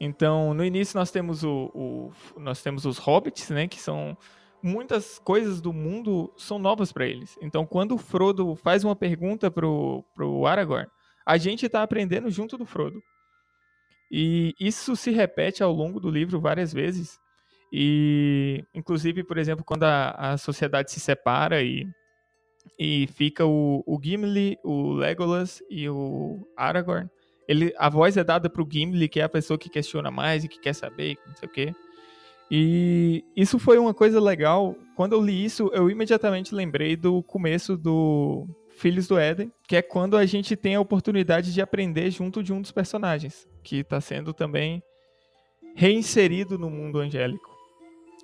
Então, no início nós temos o, o nós temos os hobbits, né, que são muitas coisas do mundo são novas para eles. Então, quando o Frodo faz uma pergunta pro, pro Aragorn, a gente está aprendendo junto do Frodo. E isso se repete ao longo do livro várias vezes. E, inclusive, por exemplo, quando a, a sociedade se separa e, e fica o, o Gimli, o Legolas e o Aragorn, ele, a voz é dada pro Gimli, que é a pessoa que questiona mais e que quer saber, não sei o quê. E isso foi uma coisa legal. Quando eu li isso, eu imediatamente lembrei do começo do Filhos do Éden, que é quando a gente tem a oportunidade de aprender junto de um dos personagens, que está sendo também reinserido no mundo angélico.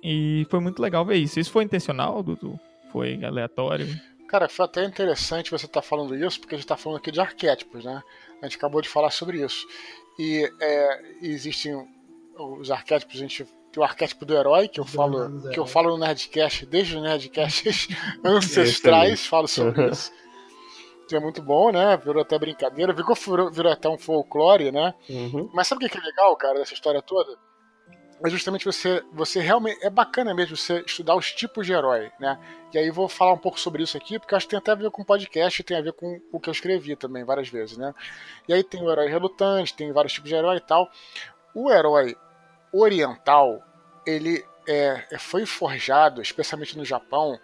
E foi muito legal ver isso. Isso foi intencional, Dudu? Foi aleatório? Cara, foi até interessante você estar tá falando isso, porque a gente está falando aqui de arquétipos, né? A gente acabou de falar sobre isso. E é, existem os arquétipos, a gente que é o arquétipo do herói, que eu falo, que eu falo no Nerdcast, desde os Nerdcasts ancestrais, falo sobre isso. Que é muito bom, né? Virou até brincadeira, virou, virou, virou até um folclore, né? Uhum. Mas sabe o que é legal, cara, dessa história toda? É justamente você, você realmente. É bacana mesmo você estudar os tipos de herói, né? E aí vou falar um pouco sobre isso aqui, porque acho que tem até a ver com o podcast, tem a ver com o que eu escrevi também várias vezes, né? E aí tem o herói relutante, tem vários tipos de herói e tal. O herói oriental, ele é, é, foi forjado, especialmente no Japão,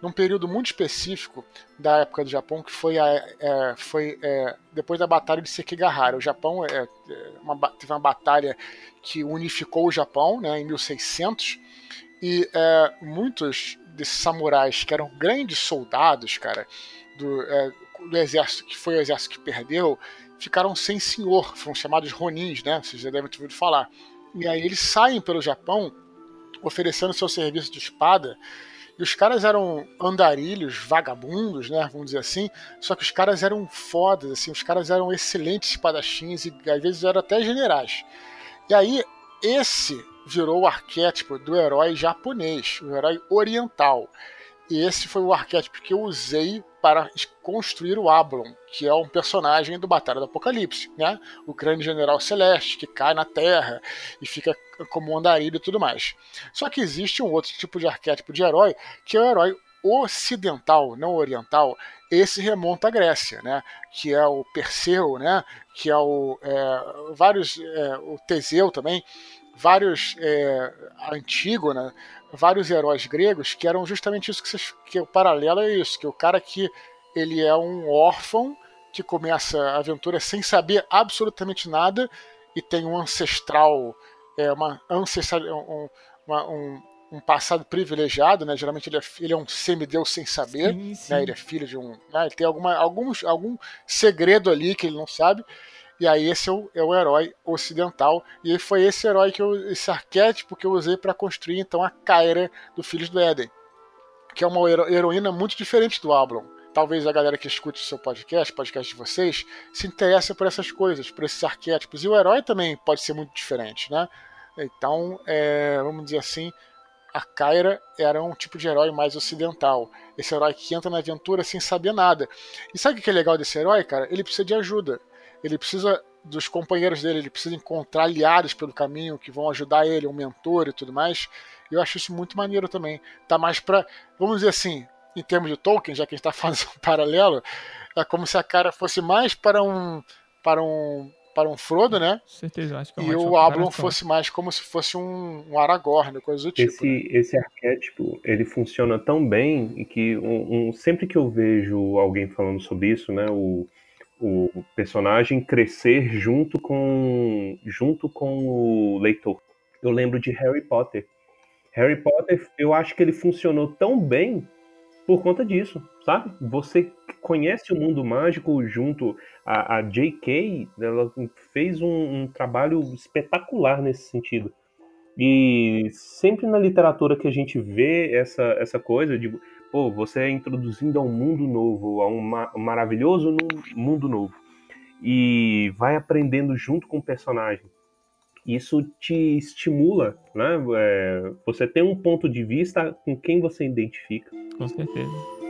num período muito específico da época do Japão, que foi, a, é, foi é, depois da Batalha de Sekigahara. O Japão é, é, uma, teve uma batalha que unificou o Japão né, em 1600, e muitos desses samurais, que eram grandes soldados, cara, do, do exército, que foi o exército que perdeu, ficaram sem senhor, foram chamados ronins, né? Vocês já devem ter ouvido falar. E aí eles saem pelo Japão oferecendo seu serviço de espada. E os caras eram andarilhos, vagabundos, né? Vamos dizer assim. Só que os caras eram fodas, assim. Os caras eram excelentes espadachins e às vezes eram até generais. E aí, esse virou o arquétipo do herói japonês, o herói oriental. E esse foi o arquétipo que eu usei para construir o Ablon, que é um personagem do Batalha do Apocalipse, né? O grande general celeste que cai na Terra e fica como um andarilho e tudo mais. Só que existe um outro tipo de arquétipo de herói, que é o herói ocidental, não oriental, esse remonta à Grécia, né? Que é o Perseu, né? Que é o é, vários é, o Teseu também, vários é, Antígona, vários heróis gregos que eram justamente isso que, vocês, que o paralelo é isso, que o cara que ele é um órfão que começa a aventura sem saber absolutamente nada e tem um ancestral é, uma ancestral, um, uma, um, um, passado privilegiado, né? Geralmente ele é, ele é um semideus sem saber, sim, sim. Né? Ele é filho de um, né? ele tem alguma, alguns, algum segredo ali que ele não sabe. E aí esse é o, é o herói ocidental. E foi esse herói que eu, esse arquétipo que eu usei para construir então a Kyra do Filhos do Éden, que é uma heroína muito diferente do Ablon talvez a galera que escute o seu podcast, podcast de vocês, se interesse por essas coisas, por esses arquétipos. E o herói também pode ser muito diferente, né? Então, é, vamos dizer assim, a Kyra era um tipo de herói mais ocidental. Esse herói que entra na aventura sem saber nada. E sabe o que é legal desse herói, cara? Ele precisa de ajuda. Ele precisa dos companheiros dele, ele precisa encontrar aliados pelo caminho que vão ajudar ele, um mentor e tudo mais. Eu acho isso muito maneiro também. Tá mais pra, vamos dizer assim, em termos de Tolkien, já que a gente está fazendo um paralelo, é como se a cara fosse mais para um para um para um Frodo, né? Certeza, acho que é E o Ablon fosse mais como se fosse um, um Aragorn, coisa do tipo. Esse, né? esse arquétipo, ele funciona tão bem que um, um, sempre que eu vejo alguém falando sobre isso, né, o, o personagem crescer junto com junto com o leitor. Eu lembro de Harry Potter. Harry Potter, eu acho que ele funcionou tão bem por conta disso, sabe? Você conhece o mundo mágico junto a, a J.K., ela fez um, um, trabalho espetacular nesse sentido. E sempre na literatura que a gente vê essa, essa coisa de, pô, você é introduzindo a um mundo novo, a um, ma maravilhoso mundo novo. E vai aprendendo junto com o personagem isso te estimula, né? É, você tem um ponto de vista com quem você identifica. Com certeza.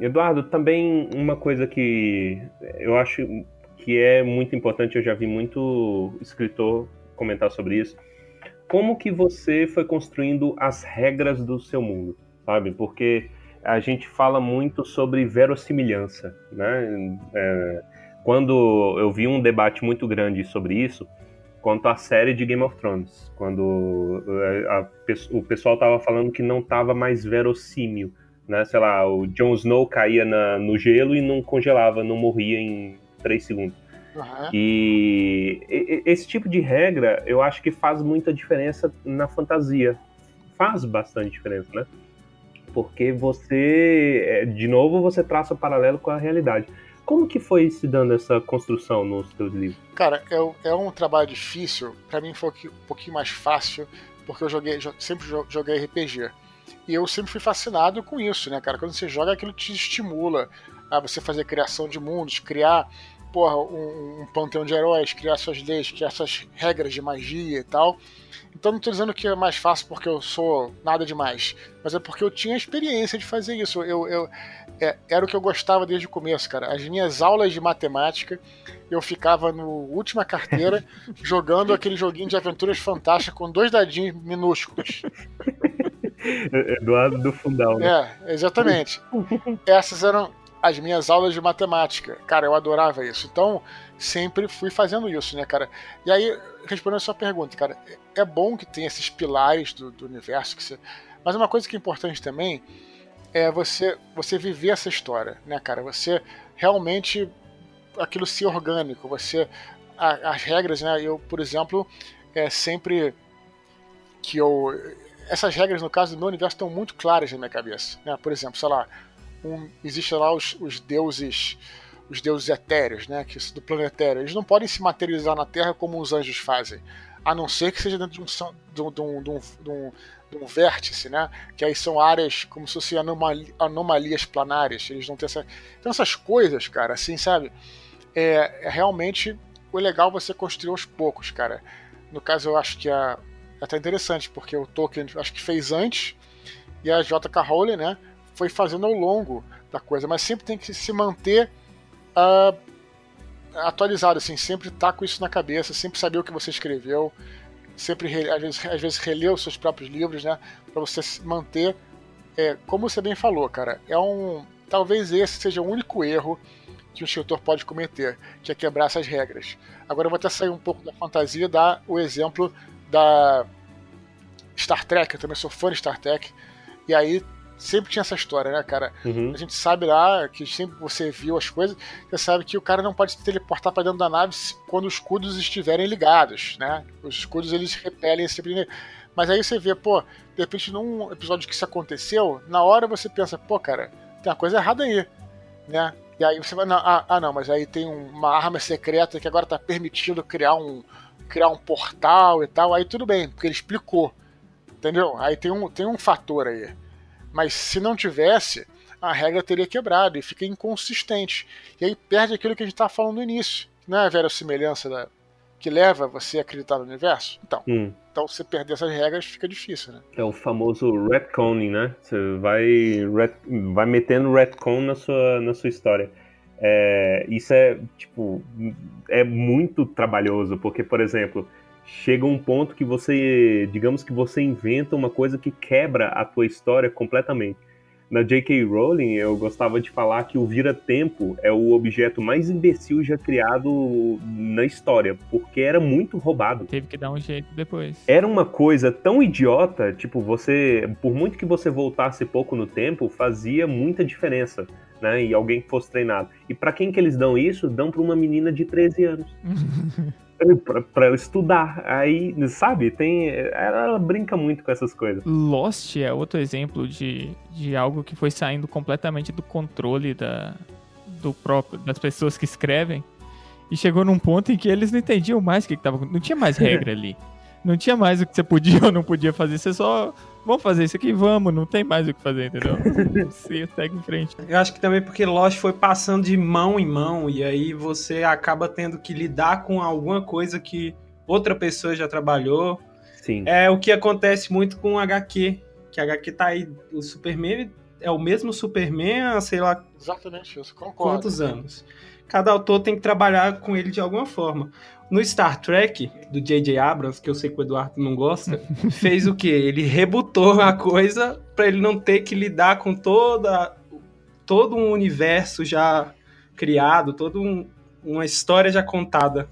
Eduardo, também uma coisa que eu acho que é muito importante, eu já vi muito escritor comentar sobre isso, como que você foi construindo as regras do seu mundo, sabe? Porque a gente fala muito sobre verossimilhança, né? É, quando eu vi um debate muito grande sobre isso, quanto à série de Game of Thrones, quando é, a, a, o pessoal tava falando que não tava mais verossímil, né? Sei lá, o Jon Snow caía na, no gelo e não congelava, não morria em três segundos. Uhum. E esse tipo de regra eu acho que faz muita diferença na fantasia. Faz bastante diferença, né? Porque você, é, de novo, você traça paralelo com a realidade. Como que foi se dando essa construção nos seus livros? Cara, é, é um trabalho difícil. Para mim foi um pouquinho mais fácil, porque eu joguei, sempre joguei RPG. E eu sempre fui fascinado com isso, né, cara? Quando você joga, aquilo te estimula a você fazer criação de mundos, criar porra, um, um panteão de heróis, criar suas leis, criar suas regras de magia e tal. Então não estou dizendo que é mais fácil porque eu sou nada demais, mas é porque eu tinha experiência de fazer isso. Eu, eu é, era o que eu gostava desde o começo, cara. As minhas aulas de matemática, eu ficava no última carteira jogando aquele joguinho de aventuras fantásticas com dois dadinhos minúsculos. Eduardo do Fundal, né? É, exatamente. Essas eram as minhas aulas de matemática. Cara, eu adorava isso. Então, sempre fui fazendo isso, né, cara? E aí, respondendo a sua pergunta, cara, é bom que tenha esses pilares do, do universo, que você... mas uma coisa que é importante também é você, você viver essa história, né, cara? Você realmente aquilo ser orgânico, você as regras, né? Eu, por exemplo, é sempre que eu essas regras no caso do meu universo estão muito claras na minha cabeça, né? Por exemplo, sei lá, um, existem lá os, os deuses os deuses etéreos, né, que do planetário, eles não podem se materializar na Terra como os anjos fazem, a não ser que seja dentro de um, de um, de um, de um, de um vértice, né, que aí são áreas como se fossem anomali, anomalias planárias, eles não têm essa... Então essas coisas, cara, assim, sabe, é, é realmente o legal é você construir aos poucos, cara. No caso, eu acho que é, é até interessante, porque o Tolkien acho que fez antes, e a J.K. Rowling, né, foi fazendo ao longo da coisa, mas sempre tem que se manter uh, atualizado, assim, sempre estar tá com isso na cabeça, sempre saber o que você escreveu, sempre às vezes, às vezes reler os seus próprios livros, né, para você se manter, é, como você bem falou, cara, é um, talvez esse seja o único erro que o escritor pode cometer, que é quebrar essas regras. Agora eu vou até sair um pouco da fantasia e dar o exemplo da Star Trek, eu também sou fã de Star Trek. E aí sempre tinha essa história, né, cara? Uhum. A gente sabe lá que sempre você viu as coisas, você sabe que o cara não pode se teleportar para dentro da nave quando os escudos estiverem ligados, né? Os escudos eles repelem esse tipo de... Mas aí você vê, pô, de repente num episódio que isso aconteceu, na hora você pensa, pô, cara, tem uma coisa errada aí, né? E aí você vai, não, ah, ah, não, mas aí tem uma arma secreta que agora tá permitindo criar um criar um portal e tal, aí tudo bem, porque ele explicou. Entendeu? Aí tem um, tem um fator aí. Mas se não tivesse, a regra teria quebrado e fica inconsistente. E aí perde aquilo que a gente estava falando no início, não é a verossimilhança da, que leva você a acreditar no universo? Então, Hum. então você perder essas regras fica difícil, né? É o famoso retconning, né? Você vai, ret, vai metendo retcon na sua, na sua história. É, isso é, tipo, é muito trabalhoso, porque, por exemplo, chega um ponto que você, digamos que você inventa uma coisa que quebra a tua história completamente. Na J.K. Rowling, eu gostava de falar que o vira-tempo é o objeto mais imbecil já criado na história, porque era muito roubado. Teve que dar um jeito depois. Era uma coisa tão idiota, tipo, você, por muito que você voltasse pouco no tempo, fazia muita diferença, né? E alguém que fosse treinado. E pra quem que eles dão isso? Dão pra uma menina de 13 anos. pra, ela estudar. Aí, sabe, tem. Ela, ela brinca muito com essas coisas. Lost é outro exemplo de, de algo que foi saindo completamente do controle da, do próprio, das pessoas que escrevem. E chegou num ponto em que eles não entendiam mais o que, que tava Não tinha mais regra ali. Não tinha mais o que você podia ou não podia fazer. Você só. Vamos fazer isso aqui, vamos. Não tem mais o que fazer, entendeu? Você segue em frente. Eu acho que também porque Lost foi passando de mão em mão e aí você acaba tendo que lidar com alguma coisa que outra pessoa já trabalhou. Sim. É o que acontece muito com o HQ, que a HQ tá aí, o Superman é o mesmo Superman há sei lá Exatamente isso, concordo. quantos anos. Cada autor tem que trabalhar com ele de alguma forma. No Star Trek, do J.J. Abrams, que eu sei que o Eduardo não gosta, fez o quê? Ele rebutou a coisa para ele não ter que lidar com toda todo um universo já criado, toda um, uma história já contada.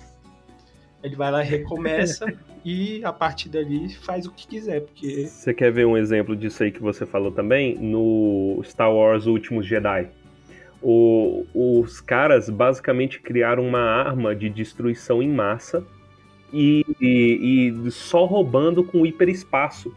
Ele vai lá e recomeça e a partir dali faz o que quiser, porque Você quer ver um exemplo disso aí que você falou também? No Star Wars Últimos Jedi. O- os caras basicamente criaram uma arma de destruição em massa e, e- e só roubando com hiperespaço.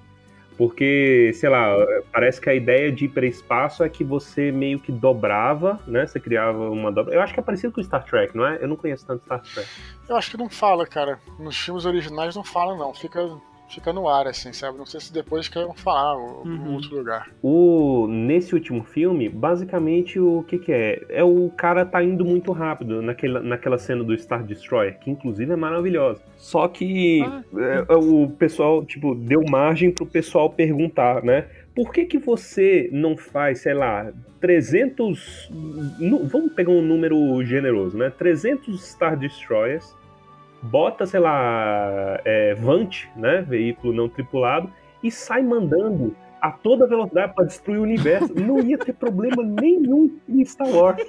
Porque, sei lá, parece que a ideia de hiperespaço é que você meio que dobrava, né? Você criava uma dobra. Eu acho que é parecido com Star Trek, não é? Eu não conheço tanto Star Trek. Eu acho que não fala, cara. Nos filmes originais não fala, não. Fica, fica no ar, assim, sabe? Não sei se depois querem falar ou em Uhum. outro lugar. O, nesse último filme, basicamente o que, que é? É o cara tá indo muito rápido naquela, naquela cena do Star Destroyer, que inclusive é maravilhosa. Só que Ah. é, é, o pessoal, tipo, deu margem pro pessoal perguntar, né? Por que que você não faz, sei lá, 300... nu- vamos pegar um número generoso, né? 300 Star Destroyers, bota, sei lá, é, Vant, né? Veículo não tripulado, e sai mandando a toda velocidade para destruir o universo. Não ia ter problema nenhum em Star Wars.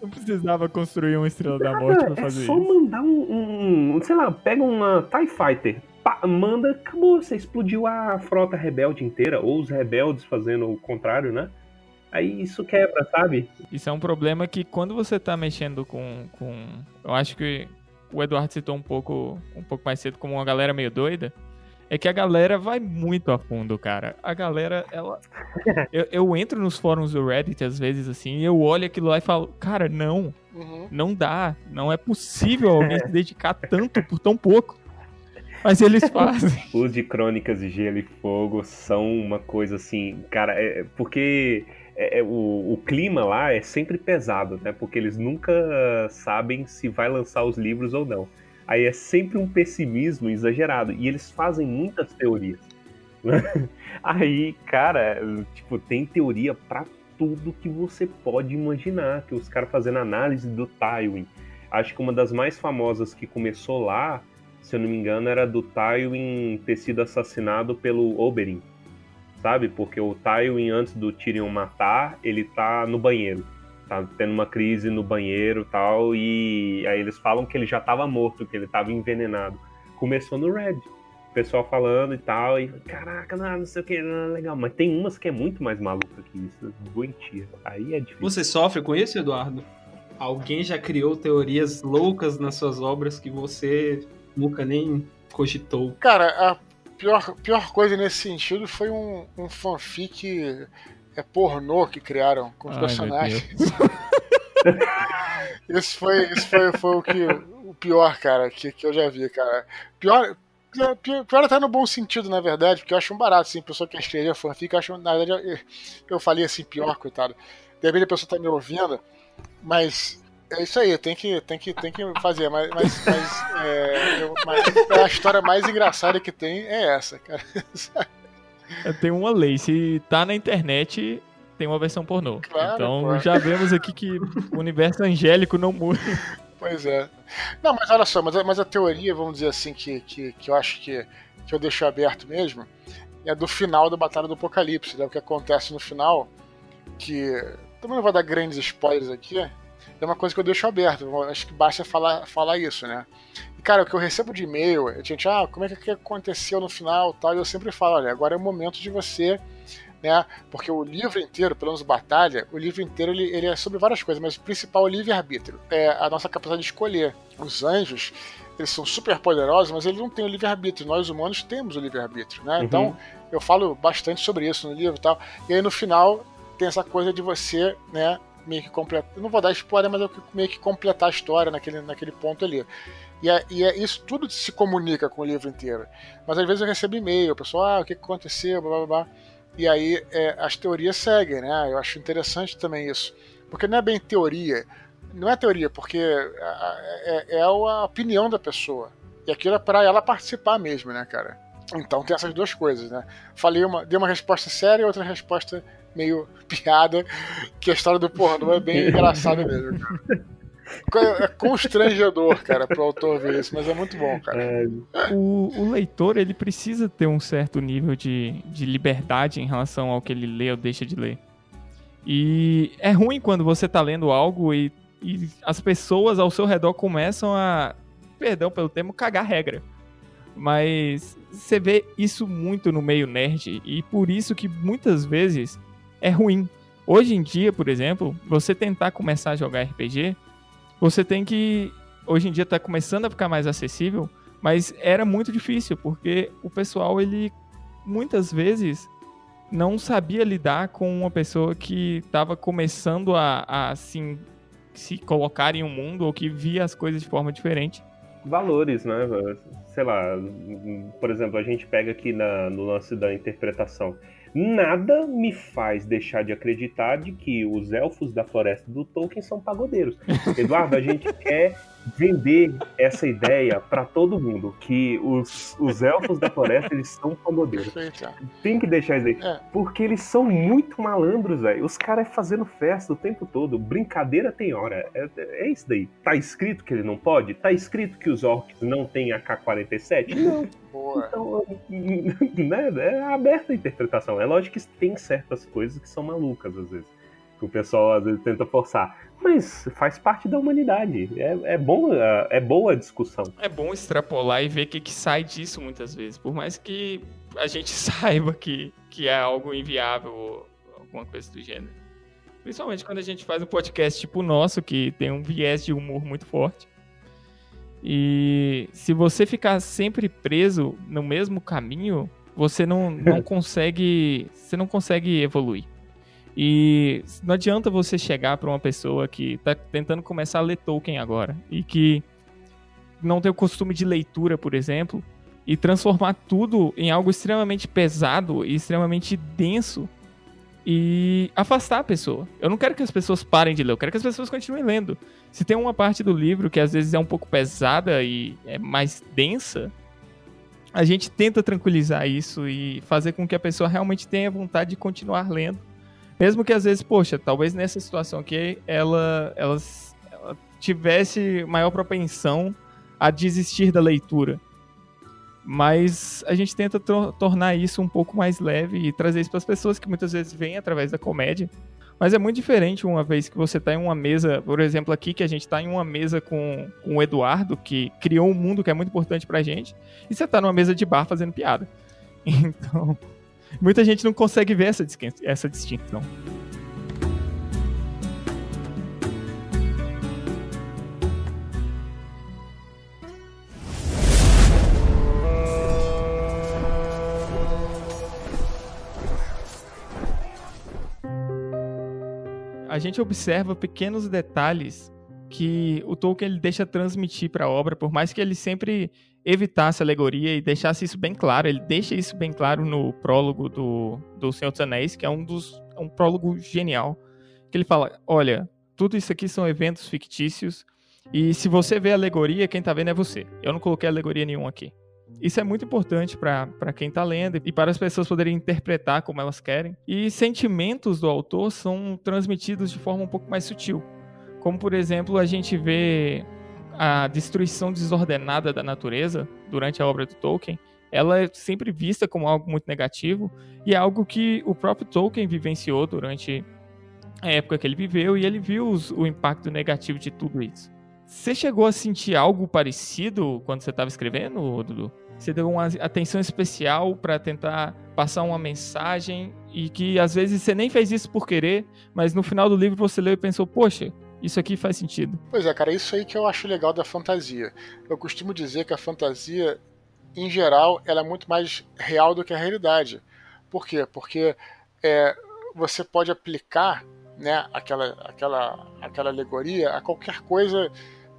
Não precisava construir uma estrela da morte pra é fazer só isso. mandar um, um- Sei lá, pega uma TIE Fighter, pá, manda, acabou. Você explodiu a frota rebelde inteira, ou os rebeldes fazendo o contrário, né? Aí isso quebra, sabe? Isso é um problema que quando você tá mexendo com. com eu acho que o Eduardo citou um pouco, um pouco mais cedo como uma galera meio doida. É que a galera vai muito a fundo, cara. A galera, ela. Eu, eu entro nos fóruns do Reddit às vezes assim, e eu olho aquilo lá e falo, cara, não, Uhum. não dá. Não é possível alguém se dedicar tanto por tão pouco. Mas eles fazem. Os de Crônicas de Gelo e Fogo são uma coisa assim, cara, é, porque é, é, o, o clima lá é sempre pesado, né? Porque eles nunca sabem se vai lançar os livros ou não. Aí é sempre um pessimismo exagerado. E eles fazem muitas teorias. Aí, cara, tipo, tem teoria pra tudo que você pode imaginar. Que os caras fazendo análise do Tywin. Acho que uma das mais famosas que começou lá se eu não me engano, era do Tywin ter sido assassinado pelo Oberyn, sabe? Porque o Tywin, antes do Tyrion matar, ele tá no banheiro. Tá tendo uma crise no banheiro e tal, e aí eles falam que ele já tava morto, que ele tava envenenado. Começou no Red. o pessoal falando e tal, e caraca, não, não sei o que, não, legal. Mas tem umas que é muito mais maluca que isso, doentia. Aí é difícil. Você sofre com isso, Eduardo? Alguém já criou teorias loucas nas suas obras que você nunca nem cogitou? Cara, a pior, pior coisa nesse sentido foi um, um fanfic é pornô que criaram com os Ai, personagens. isso foi, isso foi, foi o que o pior, cara, que, que eu já vi, cara. Pior, pior, pior até no bom sentido, na verdade, porque eu acho um barato, assim, pessoa que escrevia fanfic, eu acho, na verdade, eu, eu falei assim, pior, coitado. De repente a pessoa tá me ouvindo, mas é isso aí, tem que, tem que, tem que fazer, mas, mas, mas, é, eu, mas a história mais engraçada que tem é essa, cara. Tem uma lei, se tá na internet, tem uma versão pornô. Claro, então já vemos aqui que o universo angélico não muda. Pois é. Não, mas olha só, mas, a- mas a teoria, vamos dizer assim, que, que, que eu acho que, que eu deixo aberto mesmo, é do final da Batalha do Apocalipse, né? O que acontece no final, que também não vou dar grandes spoilers aqui, é uma coisa que eu deixo aberto, acho que basta falar, falar isso, né? E, cara, o que eu recebo de e-mail, é gente, ah, como é que que aconteceu no final tal, e eu sempre falo, olha, agora é o momento de você né? Porque o livro inteiro, pelo menos Batalha, o livro inteiro ele, ele é sobre várias coisas, mas o principal é o livre-arbítrio. É a nossa capacidade de escolher. Os anjos, eles são super poderosos, mas eles não têm o livre-arbítrio. Nós humanos temos o livre-arbítrio, né? Uhum. Então, eu falo bastante sobre isso no livro e tal. E aí no final tem essa coisa de você, né, meio que completar. Não vou dar spoiler, mas eu meio que completar a história naquele, naquele ponto ali. E, é, e é, isso tudo se comunica com o livro inteiro. Mas às vezes eu recebo e-mail, o pessoal, ah, o que aconteceu, blá blá blá. E aí é, as teorias seguem, né? Eu acho interessante também isso. Porque não é bem teoria. Não é teoria, porque é, é- é a opinião da pessoa. E aquilo é pra ela participar mesmo, né, cara? Então tem essas duas coisas, né? Falei uma, dei uma resposta séria e outra resposta meio piada, que a história do pornô é bem engraçada mesmo, cara. É constrangedor, cara, pro autor ver isso, mas é muito bom, cara. É, O, o leitor, ele precisa ter um certo nível de, de liberdade em relação ao que ele lê ou deixa de ler. E é ruim quando você tá lendo algo e, e as pessoas ao seu redor começam a, perdão pelo termo, cagar regra. Mas você vê isso muito no meio nerd e por isso que muitas vezes é ruim. Hoje em dia, por exemplo, você tentar começar a jogar RPG, você tem que. Hoje em dia tá começando a ficar mais acessível, mas era muito difícil, porque o pessoal, ele muitas vezes não sabia lidar com uma pessoa que estava começando a, a assim, se colocar em um mundo ou que via as coisas de forma diferente. valores, né? Sei lá, por exemplo, a gente pega aqui na- no lance da interpretação. Nada me faz deixar de acreditar de que os elfos da floresta do Tolkien são pagodeiros. Eduardo, a gente quer vender essa ideia pra todo mundo, que os, os elfos da floresta eles são é. Tem que deixar isso aí. É. Porque eles são muito malandros, velho. Os caras fazendo festa o tempo todo. Brincadeira tem hora. É, é isso daí. Tá escrito que ele não pode? Tá escrito que os orcs não têm AK-47? Não. Boa. Então, né, é aberta a interpretação. É lógico que tem certas coisas que são malucas, às vezes. Que o pessoal, às vezes, tenta forçar. Mas faz parte da humanidade. É, é, bom, é boa a discussão. É bom extrapolar e ver o que, que sai disso muitas vezes. Por mais que a gente saiba que, que é algo inviável ou alguma coisa do gênero. Principalmente quando a gente faz um podcast tipo o nosso, que tem um viés de humor muito forte. E se você ficar sempre preso no mesmo caminho, você não, não consegue. Você não consegue evoluir. E não adianta você chegar para uma pessoa que tá tentando começar a ler Tolkien agora e que não tem o costume de leitura, por exemplo, e transformar tudo em algo extremamente pesado e extremamente denso e afastar a pessoa. Eu não quero que as pessoas parem de ler, eu quero que as pessoas continuem lendo. Se tem uma parte do livro que às vezes é um pouco pesada e é mais densa, a gente tenta tranquilizar isso e fazer com que a pessoa realmente tenha vontade de continuar lendo. Mesmo que às vezes, poxa, talvez nessa situação aqui ela, ela, ela tivesse maior propensão a desistir da leitura. Mas a gente tenta tor- tornar isso um pouco mais leve e trazer isso para as pessoas que muitas vezes vêm através da comédia. Mas é muito diferente uma vez que você está em uma mesa, por exemplo, aqui que a gente está em uma mesa com, com o Eduardo, que criou um mundo que é muito importante pra gente, e você está numa mesa de bar fazendo piada. Então, muita gente não consegue ver essa, essa distinção. a gente observa pequenos detalhes que o Tolkien ele deixa transmitir para a obra, por mais que ele sempre evitasse alegoria e deixasse isso bem claro, ele deixa isso bem claro no prólogo do, do Senhor dos Anéis, que é um dos um prólogo genial, que ele fala, olha, tudo isso aqui são eventos fictícios e se você vê alegoria, quem está vendo é você. Eu não coloquei alegoria nenhuma aqui. Isso é muito importante para quem está lendo e para as pessoas poderem interpretar como elas querem. E sentimentos do autor são transmitidos de forma um pouco mais sutil. Como, por exemplo, a gente vê a destruição desordenada da natureza durante a obra do Tolkien. Ela é sempre vista como algo muito negativo e é algo que o próprio Tolkien vivenciou durante a época que ele viveu e ele viu os, o impacto negativo de tudo isso. Você chegou a sentir algo parecido quando você estava escrevendo, Dudu? Você deu uma atenção especial para tentar passar uma mensagem e que às vezes você nem fez isso por querer, mas no final do livro você leu e pensou, poxa, isso aqui faz sentido. Pois é, cara, isso aí que eu acho legal da fantasia. Eu costumo dizer que a fantasia, em geral, ela é muito mais real do que a realidade. Por quê? Porque é, você pode aplicar né, aquela, aquela, aquela alegoria a qualquer coisa.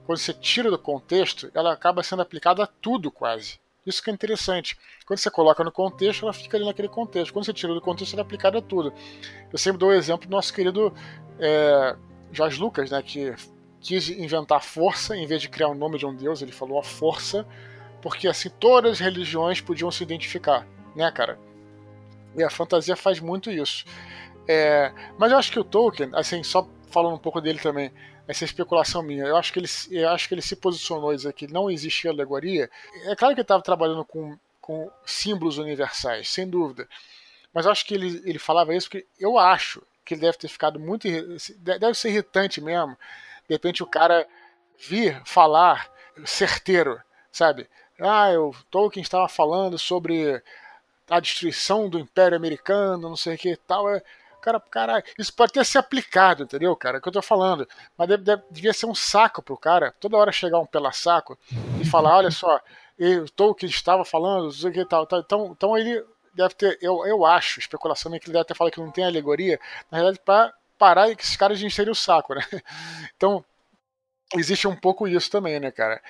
Quando você tira do contexto, ela acaba sendo aplicada a tudo quase. Isso que é interessante. Quando você coloca no contexto, ela fica ali naquele contexto. Quando você tira do contexto, ela é aplicada a tudo. Eu sempre dou o exemplo do nosso querido é, Jorge Lucas, né, que quis inventar força, em vez de criar o nome de um deus, ele falou a força, porque assim todas as religiões podiam se identificar, né, cara? E a fantasia faz muito isso. É, mas eu acho que o Tolkien, assim, só falando um pouco dele também, essa especulação minha. Eu acho que ele, eu acho que ele se posicionou dizer que não existia alegoria. É claro que ele estava trabalhando com, com símbolos universais, sem dúvida. Mas eu acho que ele, ele falava isso porque eu acho que ele deve ter ficado muito. Deve ser irritante mesmo. De repente o cara vir falar certeiro, sabe? Ah, o Tolkien estava falando sobre a destruição do Império Americano, não sei o que e tal. É, Cara, caralho, isso pode ter se aplicado, entendeu, cara? É o que eu tô falando. Mas deve, deve, devia ser um saco pro cara, toda hora chegar um pela saco e falar: olha só, o Tolkien estava falando, não sei o que tal, tal. Então, então ele deve ter, eu, eu acho, especulação é que ele deve ter falado que não tem alegoria, na realidade, para parar que esses caras encherem o saco, né? Então, existe um pouco isso também, né, cara?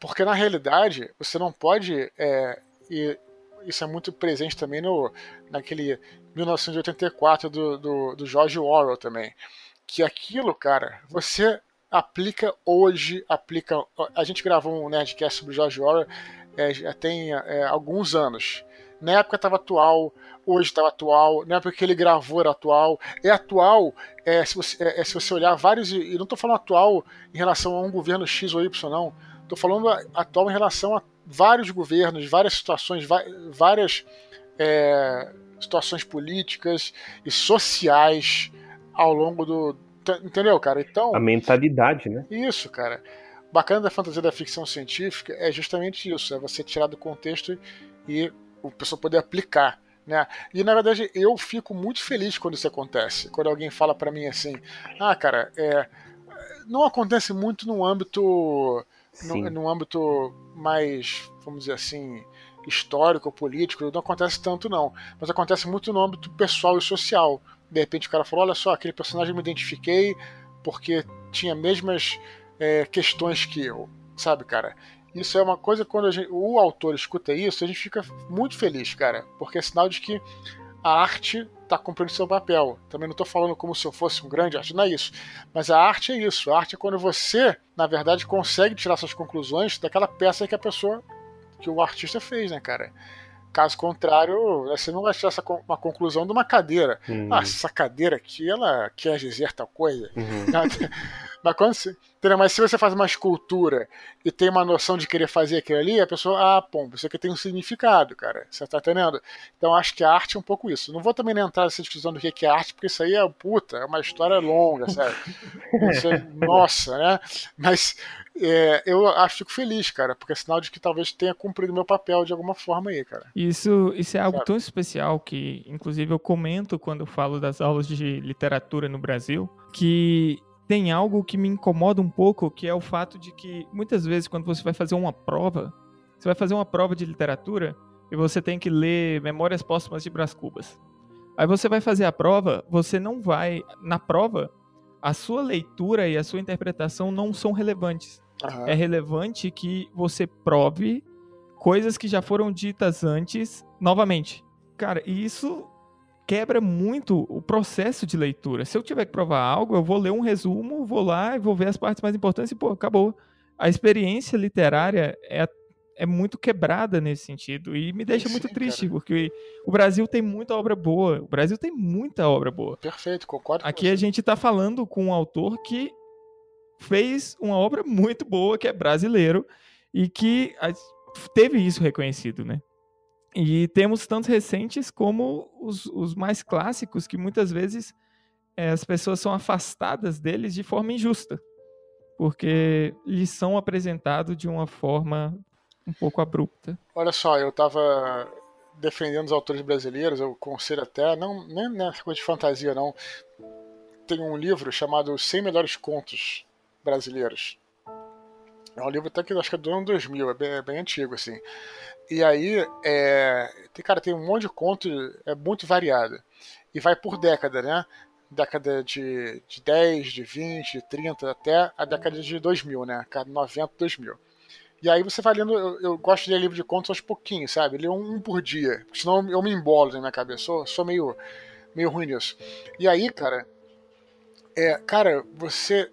Porque na realidade, você não pode. É, e isso é muito presente também no, naquele 1984 do, do, do George Orwell também. Que aquilo, cara, você aplica hoje, aplica. A gente gravou um Nerdcast sobre George Orwell é, já tem é, alguns anos. Na época estava atual, hoje estava atual, na época que ele gravou era atual. É atual é, se, você, é, é se você olhar vários. E não estou falando atual em relação a um governo X ou Y, não. Estou falando atual em relação a vários governos, várias situações, várias é, situações políticas e sociais ao longo do. Entendeu, cara? Então. A mentalidade, né? Isso, cara. O bacana da fantasia da ficção científica é justamente isso: é você tirar do contexto e o pessoal poder aplicar. Né? E na verdade eu fico muito feliz quando isso acontece. Quando alguém fala para mim assim: ah, cara, é, não acontece muito no âmbito. No, no âmbito mais, vamos dizer assim, histórico, político, não acontece tanto não. Mas acontece muito no âmbito pessoal e social. De repente o cara falou, olha só, aquele personagem eu me identifiquei porque tinha mesmas é, questões que eu, sabe, cara? Isso é uma coisa quando gente, o autor escuta isso, a gente fica muito feliz, cara, porque é sinal de que a arte está cumprindo seu papel. Também não estou falando como se eu fosse um grande artista, não é isso. Mas a arte é isso. A arte é quando você, na verdade, consegue tirar suas conclusões daquela peça que a pessoa que o artista fez, né, cara? Caso contrário, você não vai tirar essa, uma conclusão de uma cadeira. Uhum. Ah, essa cadeira aqui, ela quer dizer tal coisa. Uhum. Mas, quando você, entendeu? Mas se você faz uma escultura e tem uma noção de querer fazer aquilo ali, a pessoa, ah, pô, isso aqui tem um significado, cara. Você tá entendendo? Então acho que a arte é um pouco isso. Não vou também entrar nessa discussão do que é arte, porque isso aí é, puta, é uma história longa, sabe? É, nossa, né? Mas é, eu acho fico feliz, cara, porque é sinal de que talvez tenha cumprido meu papel de alguma forma aí, cara. Isso, isso é algo Sabe? tão especial que, inclusive, eu comento quando eu falo das aulas de literatura no Brasil, que tem algo que me incomoda um pouco, que é o fato de que muitas vezes quando você vai fazer uma prova, você vai fazer uma prova de literatura e você tem que ler Memórias Póstumas de Brás Cubas. Aí você vai fazer a prova, você não vai na prova, a sua leitura e a sua interpretação não são relevantes. Uhum. É relevante que você prove coisas que já foram ditas antes novamente. Cara, e isso quebra muito o processo de leitura. Se eu tiver que provar algo, eu vou ler um resumo, vou lá e vou ver as partes mais importantes e, pô, acabou. A experiência literária é, é muito quebrada nesse sentido e me deixa Sim, muito triste, cara. porque o Brasil tem muita obra boa. O Brasil tem muita obra boa. Perfeito, concordo Aqui a gente está falando com um autor que fez uma obra muito boa, que é brasileiro, e que teve isso reconhecido, né? E temos tantos recentes como os, os mais clássicos, que muitas vezes é, as pessoas são afastadas deles de forma injusta, porque lhes são apresentados de uma forma um pouco abrupta. Olha só, eu estava defendendo os autores brasileiros, eu conselho até, não nem nessa coisa de fantasia não, tem um livro chamado 100 Melhores Contos Brasileiros. É um livro até que acho que é do ano 2000, é bem, é bem antigo, assim. E aí, é, tem, cara, tem um monte de conto, é muito variado. E vai por década, né? Década de, de 10, de 20, de 30, até a década de 2000, né? 90, 2000. E aí você vai lendo, eu, eu, gosto de ler livro de contos aos pouquinhos, sabe? Ler um, um por dia, senão eu me embolo na minha cabeça, sou, sou meio, meio ruim nisso. E aí, cara, é, cara, você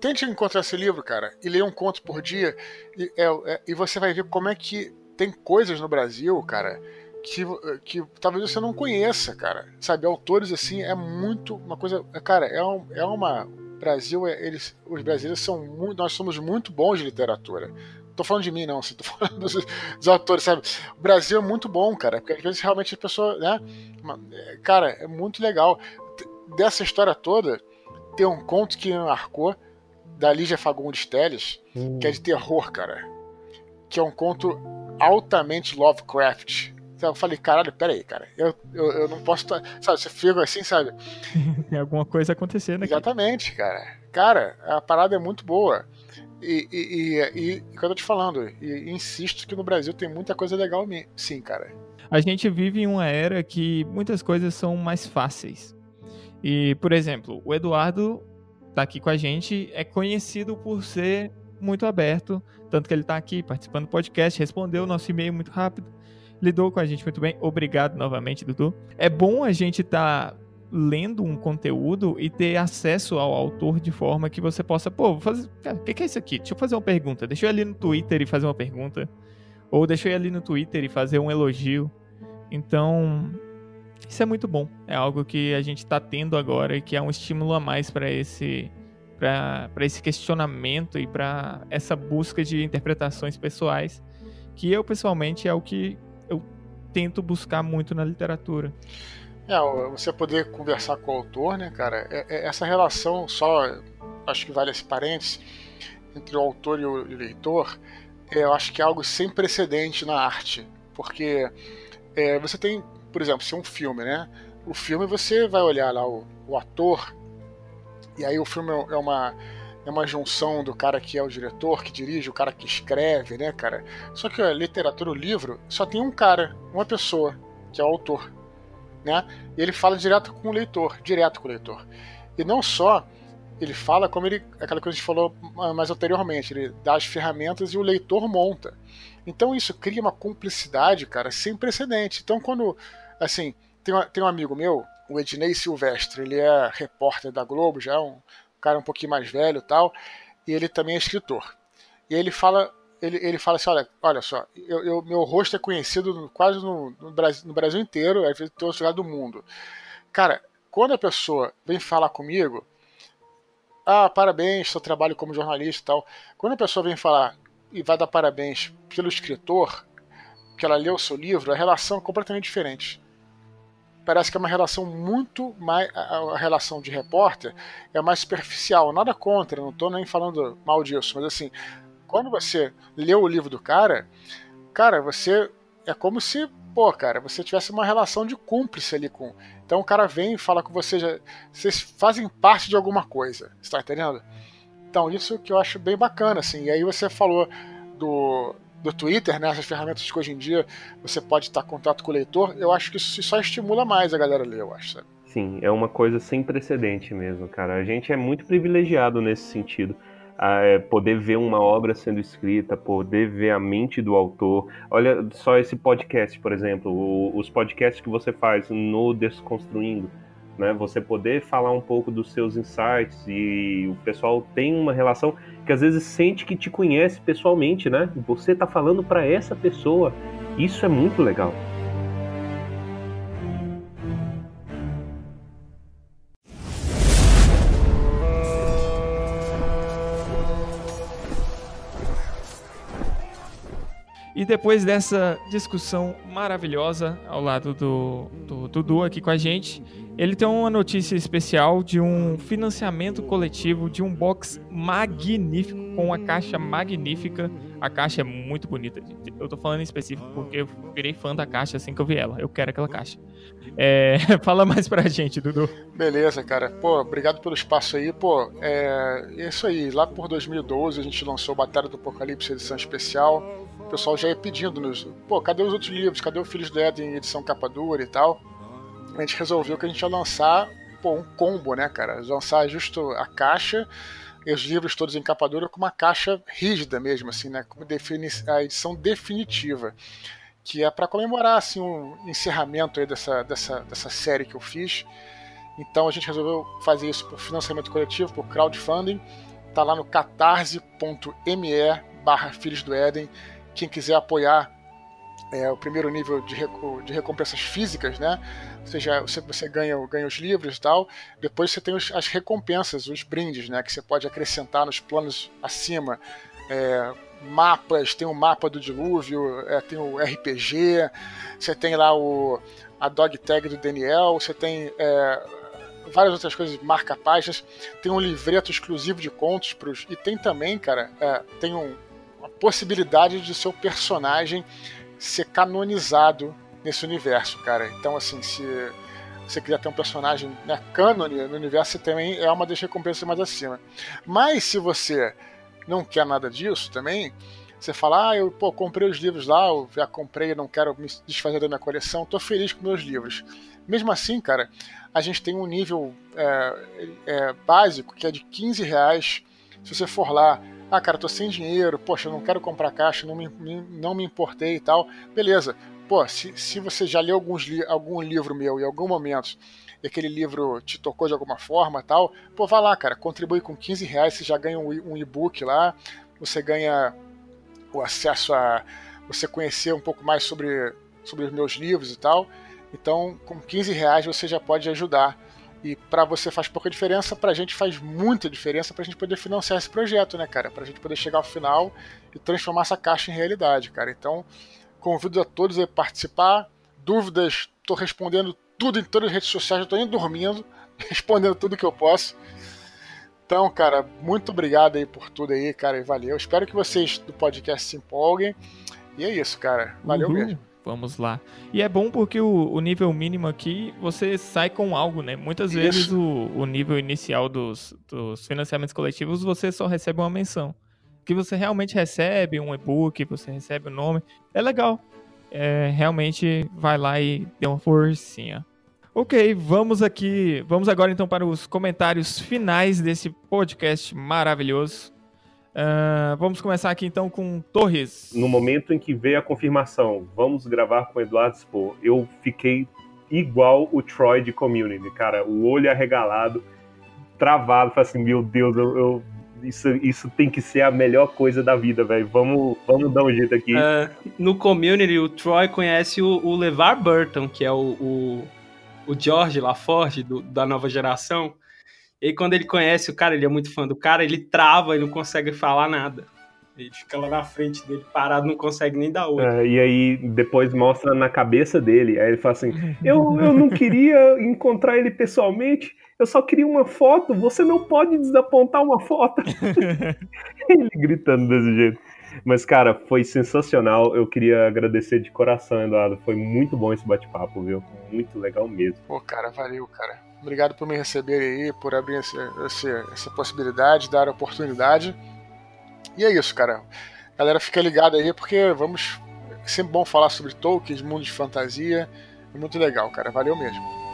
tente encontrar esse livro, cara, e ler um conto por dia, e, é, é, e você vai ver como é que tem coisas no Brasil, cara, que, que talvez você não conheça, cara. Sabe, autores assim, é muito uma coisa. Cara, é, um, é uma. Brasil, é, eles, os brasileiros são muito. Nós somos muito bons de literatura. Tô falando de mim, não, assim, tô falando dos, dos, autores, sabe? O Brasil é muito bom, cara, porque às vezes realmente a pessoa, né? Cara, é muito legal. Dessa história toda, tem um conto que me marcou, da Lígia Fagundes Telles, hum. que é de terror, cara. Que é um conto altamente Lovecraft. Então eu falei, caralho, peraí, cara, eu, eu, eu não posso. Sabe, você fica assim, sabe? Tem alguma coisa acontecendo aqui. Exatamente, cara. Cara, a parada é muito boa. E, e, e, e, e eu tô te falando, e, insisto que no Brasil tem muita coisa legal sim, cara. A gente vive em uma era que muitas coisas são mais fáceis. E, por exemplo, o Eduardo tá aqui com a gente é conhecido por ser muito aberto, tanto que ele está aqui participando do podcast, respondeu o nosso e-mail muito rápido, lidou com a gente muito bem. Obrigado novamente, Dudu. É bom a gente estar tá lendo um conteúdo e ter acesso ao autor de forma que você possa, pô, vou fazer, o que, que é isso aqui? Deixa eu fazer uma pergunta. Deixa eu ir ali no Twitter e fazer uma pergunta. Ou deixa eu ir ali no Twitter e fazer um elogio. Então, isso é muito bom. É algo que a gente está tendo agora e que é um estímulo a mais para esse para esse questionamento e para essa busca de interpretações pessoais, que eu pessoalmente é o que eu tento buscar muito na literatura. É, você poder conversar com o autor, né, cara? É, é, essa relação só, acho que vale esse parênteses, entre o autor e o leitor, é, eu acho que é algo sem precedente na arte, porque é, você tem por exemplo, se é um filme, né? O filme você vai olhar lá o, o ator, e aí o filme é, é uma, é uma junção do cara que é o diretor, que dirige, o cara que escreve, né, cara? Só que a literatura, o livro, só tem um cara, uma pessoa, que é o autor, né? E ele fala direto com o leitor, direto com o leitor. E não só ele fala como ele, aquela coisa que a gente falou mais anteriormente, ele dá as ferramentas e o leitor monta. Então isso cria uma cumplicidade, cara, sem precedente. Então quando Assim, tem, tem um amigo meu, o Ednei Silvestre, ele é repórter da Globo, já é um cara um pouquinho mais velho tal, e ele também é escritor. E ele fala, ele, ele fala assim, olha, olha só, eu, eu meu rosto é conhecido quase no, no, Brasil, no Brasil inteiro, às vezes em todo lugar do mundo. Cara, quando a pessoa vem falar comigo, ah, parabéns, seu trabalho como jornalista e tal. Quando a pessoa vem falar e vai dar parabéns pelo escritor, que ela leu o seu livro, a relação é completamente diferente. Parece que é uma relação muito mais. A relação de repórter é mais superficial. Nada contra, não estou nem falando mal disso, mas assim, quando você lê o livro do cara, cara, você. É como se, pô, cara, você tivesse uma relação de cúmplice ali com. Então o cara vem e fala com você, já, vocês fazem parte de alguma coisa, está entendendo? Então isso que eu acho bem bacana, assim. E aí você falou do, do Twitter, né, essas ferramentas que hoje em dia você pode estar em contato com o leitor, eu acho que isso só estimula mais a galera a ler, eu acho, sabe? Sim, é uma coisa sem precedente mesmo, cara. A gente é muito privilegiado nesse sentido. É, poder ver uma obra sendo escrita, poder ver a mente do autor. Olha só esse podcast, por exemplo, os podcasts que você faz no Desconstruindo né? Você poder falar um pouco dos seus insights e o pessoal tem uma relação que às vezes sente que te conhece pessoalmente, né? Você tá falando para essa pessoa. Isso é muito legal. E depois dessa discussão maravilhosa ao lado do, do Dudu aqui com a gente, ele tem uma notícia especial de um financiamento coletivo de um box magnífico, com uma caixa magnífica. A caixa é muito bonita. Eu tô falando em específico porque eu virei fã da caixa assim que eu vi ela. Eu quero aquela caixa. É... Fala mais pra gente, Dudu. Beleza, cara. Pô, obrigado pelo espaço aí. Pô, é, é isso aí. Lá por 2012 a gente lançou Batalha do Apocalipse edição especial. O pessoal já ia pedindo nos. Pô, cadê os outros livros? Cadê o Filhos do Éden edição capa dura e tal? a gente resolveu que a gente ia lançar pô, um combo, né, cara? Lançar justo a caixa e os livros todos em capa dura com uma caixa rígida mesmo, assim, né? Como a edição definitiva. Que é para comemorar assim, um encerramento aí dessa, dessa, dessa série que eu fiz. Então a gente resolveu fazer isso por financiamento coletivo, por crowdfunding. Tá lá no catarse.me barra Filhos do Éden. Quem quiser apoiar é, o primeiro nível de, de recompensas físicas, né? Ou seja, você, você ganha, ganha os livros e tal. Depois você tem os, as recompensas, os brindes, né? Que você pode acrescentar nos planos acima. É, mapas, tem o mapa do dilúvio, é, tem o RPG, você tem lá o, a dog tag do Daniel, você tem é, várias outras coisas, marca-páginas, tem um livreto exclusivo de contos pros, e tem também, cara, é, tem um, possibilidade de seu personagem ser canonizado nesse universo, cara. Então, assim, se você quiser ter um personagem né, cânone no universo, também é uma das recompensas mais acima. Mas se você não quer nada disso também, você fala, ah, eu pô, comprei os livros lá, eu já comprei, não quero me desfazer da minha coleção, tô feliz com meus livros. Mesmo assim, cara, a gente tem um nível é, é, básico que é de 15 reais. Se você for lá ah, cara, tô sem dinheiro, poxa, não quero comprar caixa, não me, não me importei e tal. Beleza. Pô, se, se você já leu alguns algum livro meu em algum momento e aquele livro te tocou de alguma forma tal, pô, vai lá, cara, contribui com 15 reais, você já ganha um e-book lá, você ganha o acesso a você conhecer um pouco mais sobre, sobre os meus livros e tal. Então, com 15 reais você já pode ajudar e para você faz pouca diferença, pra gente faz muita diferença pra gente poder financiar esse projeto, né, cara? Pra gente poder chegar ao final e transformar essa caixa em realidade, cara. Então, convido a todos a participar. Dúvidas, tô respondendo tudo em todas as redes sociais, eu tô indo dormindo, respondendo tudo que eu posso. Então, cara, muito obrigado aí por tudo aí, cara, e valeu. Espero que vocês do podcast se empolguem. E é isso, cara. Valeu uhum. mesmo vamos lá. E é bom porque o, o, nível mínimo aqui, você sai com algo, né? Muitas Isso. vezes o, o nível inicial dos, dos financiamentos coletivos, você só recebe uma menção. Que você realmente recebe um e-book, você recebe o nome. É legal. É, realmente vai lá e dê uma forcinha. Ok, vamos aqui. Vamos agora então para os comentários finais desse podcast maravilhoso. Uh, vamos começar aqui então com Torres. No momento em que veio a confirmação, vamos gravar com o Eduardo Spohr, eu fiquei igual o Troy de Community, cara, o olho arregalado, travado, falei assim, meu Deus, eu, eu isso, isso tem que ser a melhor coisa da vida, velho. Vamos, vamos dar um jeito aqui. Uh, no community, o Troy conhece o, o LeVar Burton, que é o, o, o George LaForge do, da nova geração. E quando ele conhece o cara, ele é muito fã do cara, ele trava e não consegue falar nada. Ele fica lá na frente dele parado, não consegue nem dar oi. É, e aí depois mostra na cabeça dele. Aí ele fala assim: eu, eu não queria encontrar ele pessoalmente, eu só queria uma foto. Você não pode desapontar uma foto. ele gritando desse jeito. Mas, cara, foi sensacional. Eu queria agradecer de coração, Eduardo. Foi muito bom esse bate-papo, viu? Muito legal mesmo. Pô, cara, valeu, cara. Obrigado por me receber aí, por abrir essa, essa, essa possibilidade, dar a oportunidade. E é isso, cara. Galera, fica ligada aí, porque vamos. É sempre bom falar sobre Tolkien, mundo de fantasia. É muito legal, cara. Valeu mesmo.